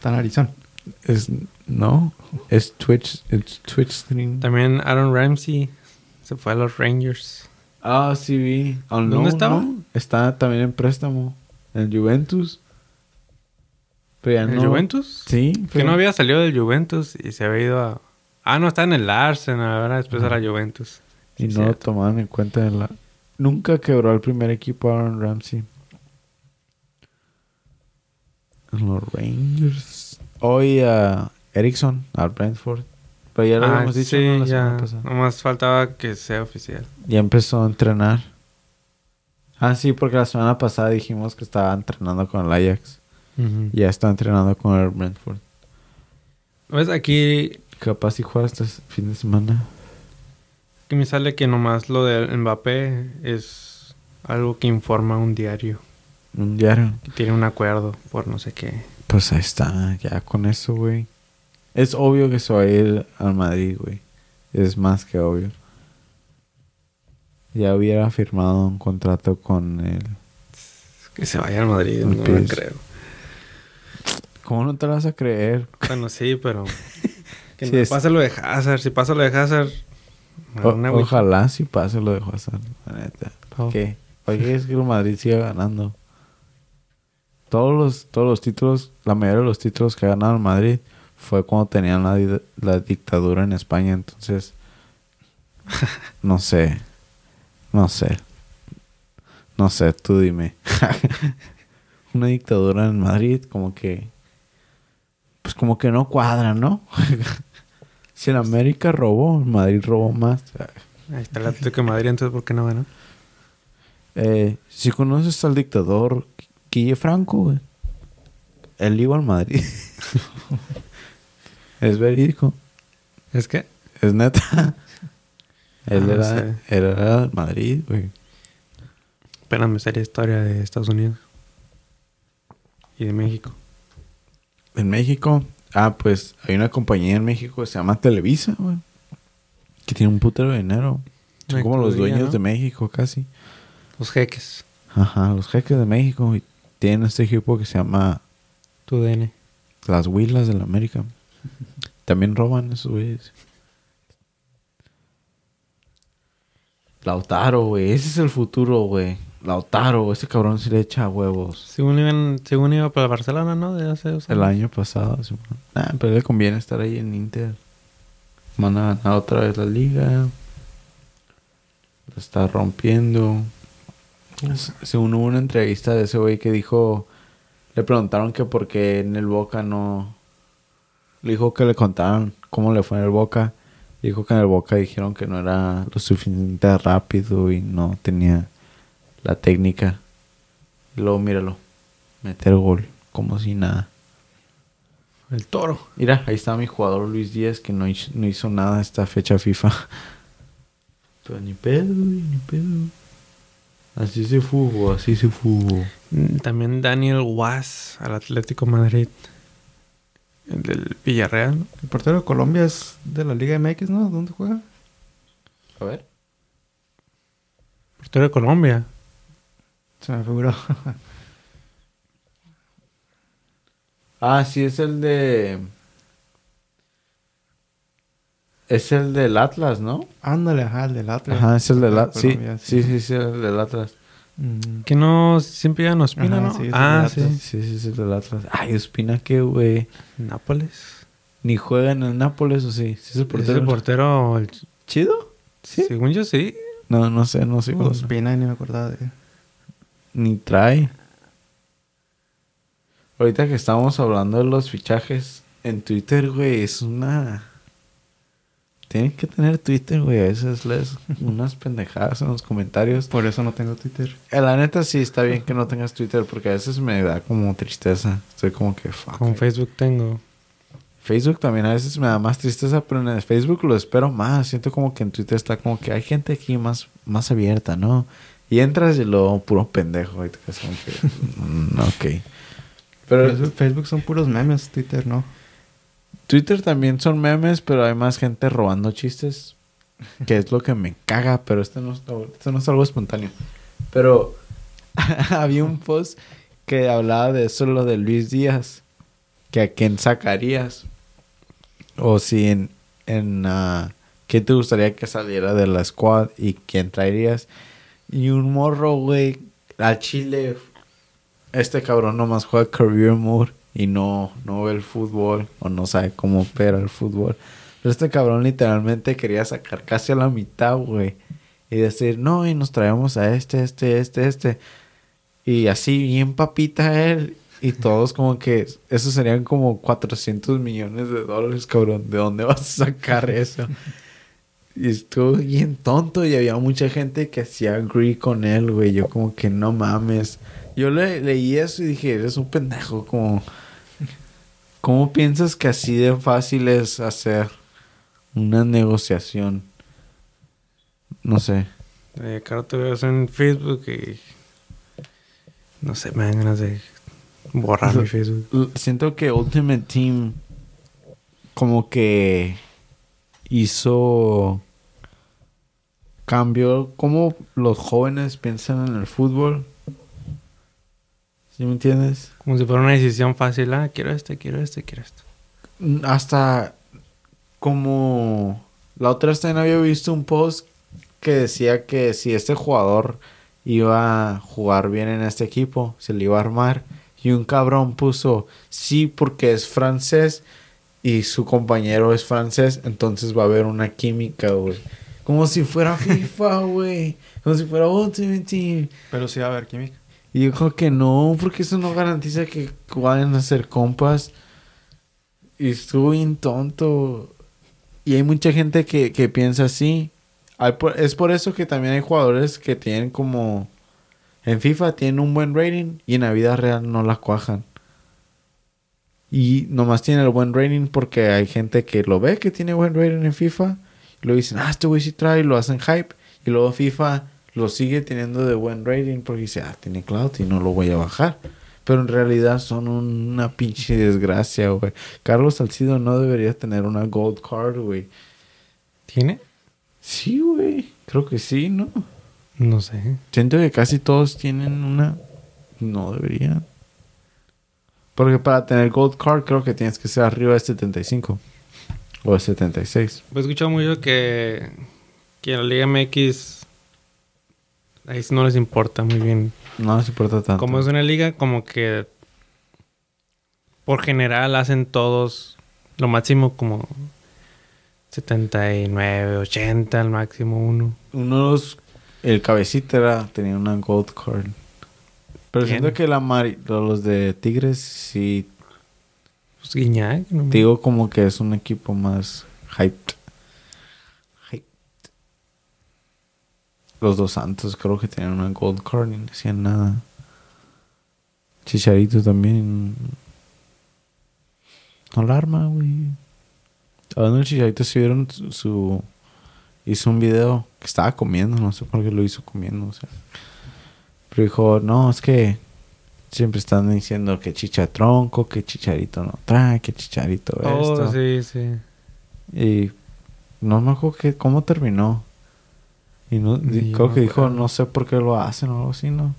Tan Arizona. es, no, es Twitch, es Twitch stream. También Aaron Ramsey se fue a los Rangers. Ah, sí vi. On ¿Dónde estaba? ¿no? Está también en préstamo. En Juventus. Pero ya ¿El no. Juventus? Sí. Que no había salido del Juventus y se había ido a... Ah, no, está en el Arsenal, ahora después Ajá. era Juventus. Y no lo tomaban en cuenta en la... Nunca quebró el primer equipo Aaron Ramsey. En los Rangers. Hoy a Erickson, al Brentford. Pero ya lo Ah, habíamos dicho sí, ¿no? la ya. semana pasada. Nomás faltaba que sea oficial. Ya empezó a entrenar. Ah, sí, porque la semana pasada dijimos que estaba entrenando con el Ajax. Ya está entrenando con el Brentford. ¿Ves? Aquí Capaz si juega este fin de semana. que me sale que nomás lo de Mbappé es algo que informa un diario. Un diario. Que tiene un acuerdo por no sé qué. Pues ahí está, ya con eso, güey. Es obvio que se va a ir al Madrid, güey. Es más que obvio. Ya hubiera firmado un contrato con el... Que se vaya al Madrid, no lo creo. ¿Cómo no te lo vas a creer? Bueno, sí, pero... *laughs* Que Sí, no pase lo de Hazard. Si pasa lo de Hazard... O- ojalá si pase lo de Hazard, la neta. Oh. ¿Qué? Oye, es que el Madrid sigue ganando. Todos los, todos los títulos, la mayoría de los títulos que ha ganado el Madrid fue cuando tenían la, di- la dictadura en España. Entonces, no sé. No sé. No sé, tú dime. *laughs* Una dictadura en Madrid, como que. Pues como que no cuadra, ¿no? *laughs* si en América robó, el Madrid robó más. Ahí está el Atlético de Madrid, entonces ¿por qué no ganó? Eh, si conoces al dictador Guille Franco, güey. Él iba al Madrid. *laughs* es verídico. ¿Es que? Es neta. *laughs* Él Ah, no era, sé. él era Madrid, güey. Apenas me sería historia de Estados Unidos. Y de México. En México. Ah, pues hay una compañía en México que se llama Televisa, güey. Que tiene un putero de dinero. Son como los dueños ¿no? de México, casi. Los jeques. Ajá, los jeques de México. Y tienen este equipo que se llama Tu DN. Las Huilas de la América. También roban esos güeyes. Lautaro, güey. Ese es el futuro, güey. Lautaro, ese cabrón se le echa huevos. Según, iban, según iba para Barcelona, ¿no? De hace dos El año pasado. sí. Ah, pero le conviene estar ahí en Inter. Van a ganar otra vez la liga. La está rompiendo. Según hubo una entrevista de ese güey que dijo... Le preguntaron que por qué en el Boca no... Le dijo que le contaron cómo le fue en el Boca. Dijo que en el Boca dijeron que no era lo suficientemente rápido y no tenía la técnica. Y luego míralo. Meter gol. Como si nada. El toro. Mira, ahí está mi jugador Luis Díaz que no hizo, no hizo nada esta fecha FIFA. *laughs* Pero ni pedo, ni pedo. Así se fugó, así se fugó. Mm, También Daniel Was al Atlético Madrid. El del Villarreal. El portero de Colombia es de la Liga MX, ¿no? ¿Dónde juega? A ver. Portero de Colombia. Se me figuró. *laughs* Ah, sí, es el de... Es el del Atlas, ¿no? Ándale, ajá, el del Atlas. Ajá, es el del Atlas. Sí, sí, sí, sí, el del Atlas. Que no siempre ya no Ospina, Ajá, ¿no? sí, es ah, sí. Sí, sí, sí, es el del Atlas. Ay, Ospina, ¿qué, güey? Nápoles. Ni juega en el Nápoles, ¿o sí? ¿Sí es el ¿Es portero? el portero? el- ¿Chido? ¿Sí? Según yo sí. No, no sé, no sé. Ospina, ni me acordaba de Ni trae. Ahorita que estamos hablando de los fichajes en Twitter, güey, es una... tienen que tener Twitter, güey. A veces lees unas *laughs* pendejadas en los comentarios. Por eso no tengo Twitter. Eh, La neta sí está bien que no tengas Twitter porque a veces me da como tristeza. Estoy como que fuck. Con. Facebook tengo. Facebook también a veces me da más tristeza, pero en el Facebook lo espero más. Siento como que en Twitter está como que hay gente aquí más, más abierta, ¿no? Y entras y lo puro pendejo. Y te quedas como que. *laughs* mm, ok. Pero Facebook son puros memes, Twitter no. Twitter también son memes, pero hay más gente robando chistes. Que es lo que me caga, pero esto no, es- esto no es algo espontáneo. Pero *laughs* había un post que hablaba de eso, lo de Luis Díaz. Que a quién sacarías. O si en... en ah, ¿Quién te gustaría que saliera de la squad y quién traerías? Y un morro, güey, al Chile. Este cabrón nomás juega career mode y no, no ve el fútbol o no sabe cómo opera el fútbol. Pero este cabrón literalmente quería sacar casi a la mitad, güey. Y decir, no, y nos traemos a este, este, este, este. Y así bien papita él. Y todos como que, eso serían como 400 millones de dólares, cabrón. ¿De dónde vas a sacar eso? Y estuvo bien tonto y había mucha gente que hacía agree con él, güey. Yo como que no mames. Yo le, leí eso y dije, eres un pendejo, como... ¿Cómo piensas que así de fácil es hacer una negociación? No sé. Eh, claro, te veo en Facebook y. No sé, me dan ganas de borrar mi Facebook. Siento que Ultimate Team como que hizo cambió cómo los jóvenes piensan en el fútbol. ¿Sí me entiendes? Como si fuera una decisión fácil. Ah, quiero este, quiero este, quiero este. Mm, Hasta como la otra vez también había visto un post que decía que si este jugador iba a jugar bien en este equipo, se le iba a armar. Y un cabrón puso sí porque es francés y su compañero es francés, entonces va a haber una química, güey. Como si fuera *laughs* FIFA, güey. Como si fuera Ultimate Team. Pero sí va a haber química. Y dijo que no, porque eso no garantiza que vayan a ser compas. Y estuvo bien tonto. Y hay mucha gente que, que piensa así. Es por eso que también hay jugadores que tienen como... En FIFA tienen un buen rating y en la vida real no la cuajan. Y nomás tienen el buen rating porque hay gente que lo ve que tiene buen rating en FIFA. Y lo dicen, ah, este güey sí trae, y lo hacen hype. Y luego FIFA lo sigue teniendo de buen rating porque dice, ah, tiene cloud y no lo voy a bajar. Pero en realidad son una pinche desgracia, güey. Carlos Salcido no debería tener una gold card, güey. ¿Tiene? Sí, güey. Creo que sí, ¿no? No sé. Siento que casi todos tienen una. No deberían. Porque para tener Gold Card creo que tienes que ser arriba de 75. O de 76. Pues he escuchado mucho que, que en la Liga MX ahí sí no les importa muy bien. No les importa tanto. Como es una liga, como que por general hacen todos lo máximo como 79, 80 al máximo uno. Uno de los. El cabecita era, tenía una Gold Card. Pero ¿Quién? siento que la mari- los de Tigres sí. Pues Guiñac, no me- Digo como que es un equipo más. Hyped. Los dos Santos creo que tenían una Gold Card y no hacían nada. Chicharito también. No la arma, güey. Hablando del Chicharito, si vieron su, su- Hizo un video que estaba comiendo, no sé por qué lo hizo comiendo, o sea. Pero dijo, no, es que siempre están diciendo que chicha tronco, que chicharito no trae, que chicharito Oh, esto. sí, sí. Y no me acuerdo que, cómo terminó. Y no, creo que dijo, no sé por qué lo hacen o algo así, ¿no?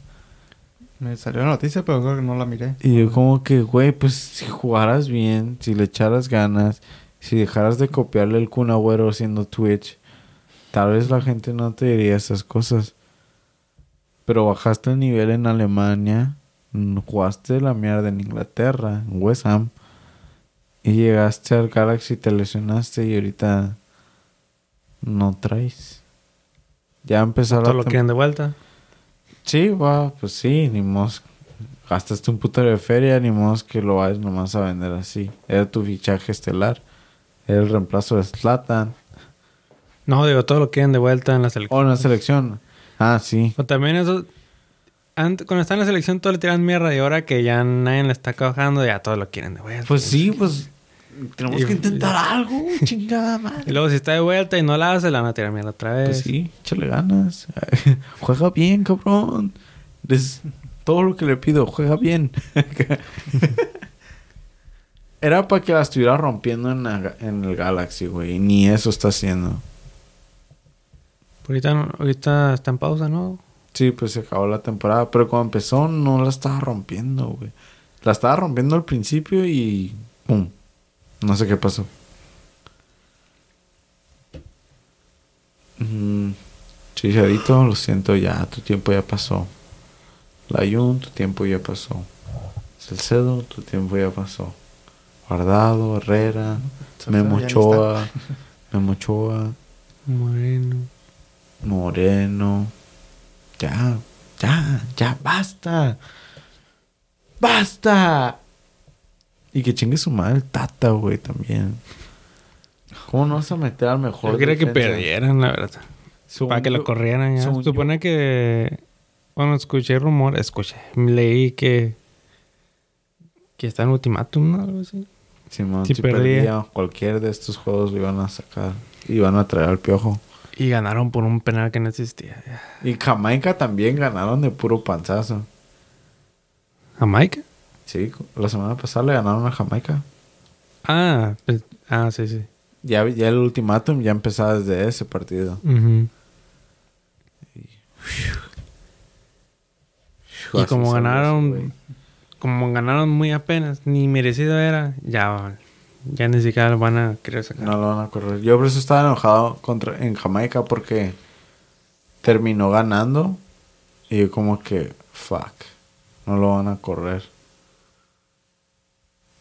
Me salió la noticia, pero creo que no la miré. Y yo como que, güey, pues si jugaras bien, si le echaras ganas, si dejaras de copiarle el Kun Agüero haciendo Twitch, tal vez la gente no te diría esas cosas. Pero bajaste el nivel en Alemania, jugaste la mierda en Inglaterra, en West Ham, y llegaste al Galaxy, te lesionaste y ahorita no traes. Ya empezó la Todo lo quieren de vuelta. Sí, va, pues sí, ni mos. Gastaste un puto de feria, ni mos que lo vayas nomás a vender así. Era tu fichaje estelar. Era el reemplazo de Slatan. No, digo, todo lo quieren de vuelta en la selección. O en la selección. Ah, sí. O también eso... Antes, cuando está en la selección, todo le tiran mierda. Y ahora que ya nadie le está cojando, ya todos lo quieren de vuelta. Pues sí, pues tenemos Y- que intentar algo, *laughs* chingada madre. Y luego si está de vuelta y no la hace, la van a tirar mierda otra vez. Pues sí, échale ganas. *laughs* juega bien, cabrón. Es todo lo que le pido, juega bien. *laughs* Era para que la estuviera rompiendo en, la- en el Galaxy, güey. Y ni eso está haciendo. Ahorita, ahorita está en pausa, ¿no? Sí, pues se acabó la temporada. Pero cuando empezó no la estaba rompiendo, güey. La estaba rompiendo al principio y... ¡Pum! No sé qué pasó. Mm, Chicharito, lo siento ya. Tu tiempo ya pasó. Layun, tu tiempo ya pasó. Salcedo, tu tiempo ya pasó. Guardado, Herrera, Salcedo Memo ya ni Ochoa, *laughs* Memo Ochoa, Moreno. Moreno. Ya, ya, ya, basta. ¡Basta! Y que chingue su madre el Tata, güey, también. ¿Cómo no vas a meter al mejor? Yo quería que perdieran, la verdad. Según para que lo yo- corrieran ya. Supone que... Bueno, escuché rumor, escuché. Leí que... Que está en ultimátum, ¿no? Algo así. Simón, Si si perdía. perdía cualquier de estos juegos lo iban a sacar. Iban a traer al piojo. Y ganaron por un penal que no existía. Y Jamaica también ganaron de puro panzazo. ¿Jamaica? Sí, la semana pasada le ganaron a Jamaica. Ah, pues- ah, sí, sí. Ya, ya el ultimátum ya empezaba desde ese partido. Y como ganaron-. Como ganaron muy apenas, ni merecido era, ya, ya ni siquiera lo van a querer sacar. No lo van a correr. Yo por eso estaba enojado contra, en Jamaica porque terminó ganando y yo como que, fuck, no lo van a correr.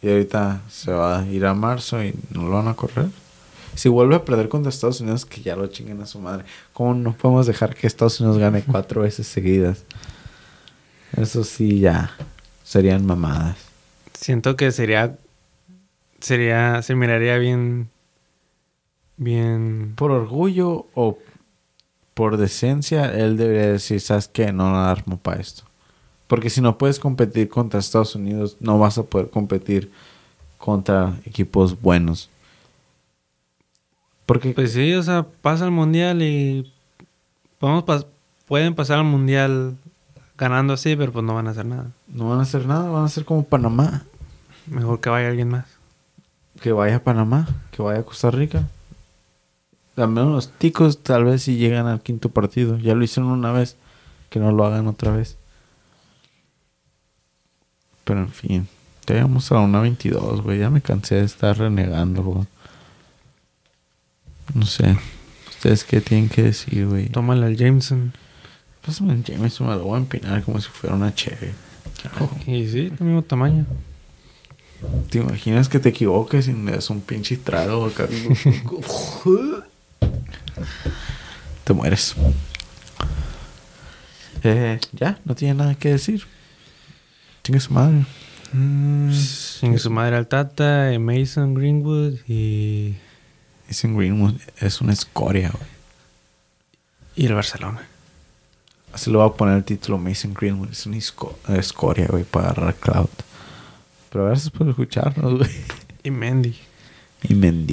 Y ahorita se va a ir a marzo y no lo van a correr. Si vuelve a perder contra Estados Unidos, que ya lo chinguen a su madre. ¿Cómo no podemos dejar que Estados Unidos gane cuatro veces seguidas? Eso sí, ya serían mamadas. Siento que sería, sería, se miraría bien, bien. por orgullo o por decencia, él debería decir, ¿sabes qué? No armo para esto. Porque si no puedes competir contra Estados Unidos, no vas a poder competir contra equipos buenos. Porque Pues sí, o sea, pasa el mundial y podemos pas- pueden pasar al mundial ganando así, pero pues no van a hacer nada. no van a hacer nada, van a ser como Panamá. Mejor que vaya alguien más. Que vaya a Panamá, que vaya a Costa Rica. Al menos los ticos tal vez si llegan al quinto partido. Ya lo hicieron una vez, que no lo hagan otra vez. Pero en fin, ya llegamos a la 1.22, güey. Ya me cansé de estar renegando, güey. No sé. ¿Ustedes qué tienen que decir, güey? Tómale al Jameson. Pásame el Jameson, me lo voy a empinar como si fuera una chévere. Y sí, del mismo tamaño. ¿Te imaginas que te equivoques y le das un pinche trago acá? *laughs* te mueres. Eh, ya, no tiene nada que decir. Chingue su madre. Sin su madre al Tata, eh, Mason Greenwood y, Dicen Greenwood es una escoria, güey. y el Barcelona. Así le voy a poner el título Mason Greenwood. Es una esco- escoria, güey, para agarrar cloud. Pero gracias por escucharnos, güey. Y Mendy. Y Mendy.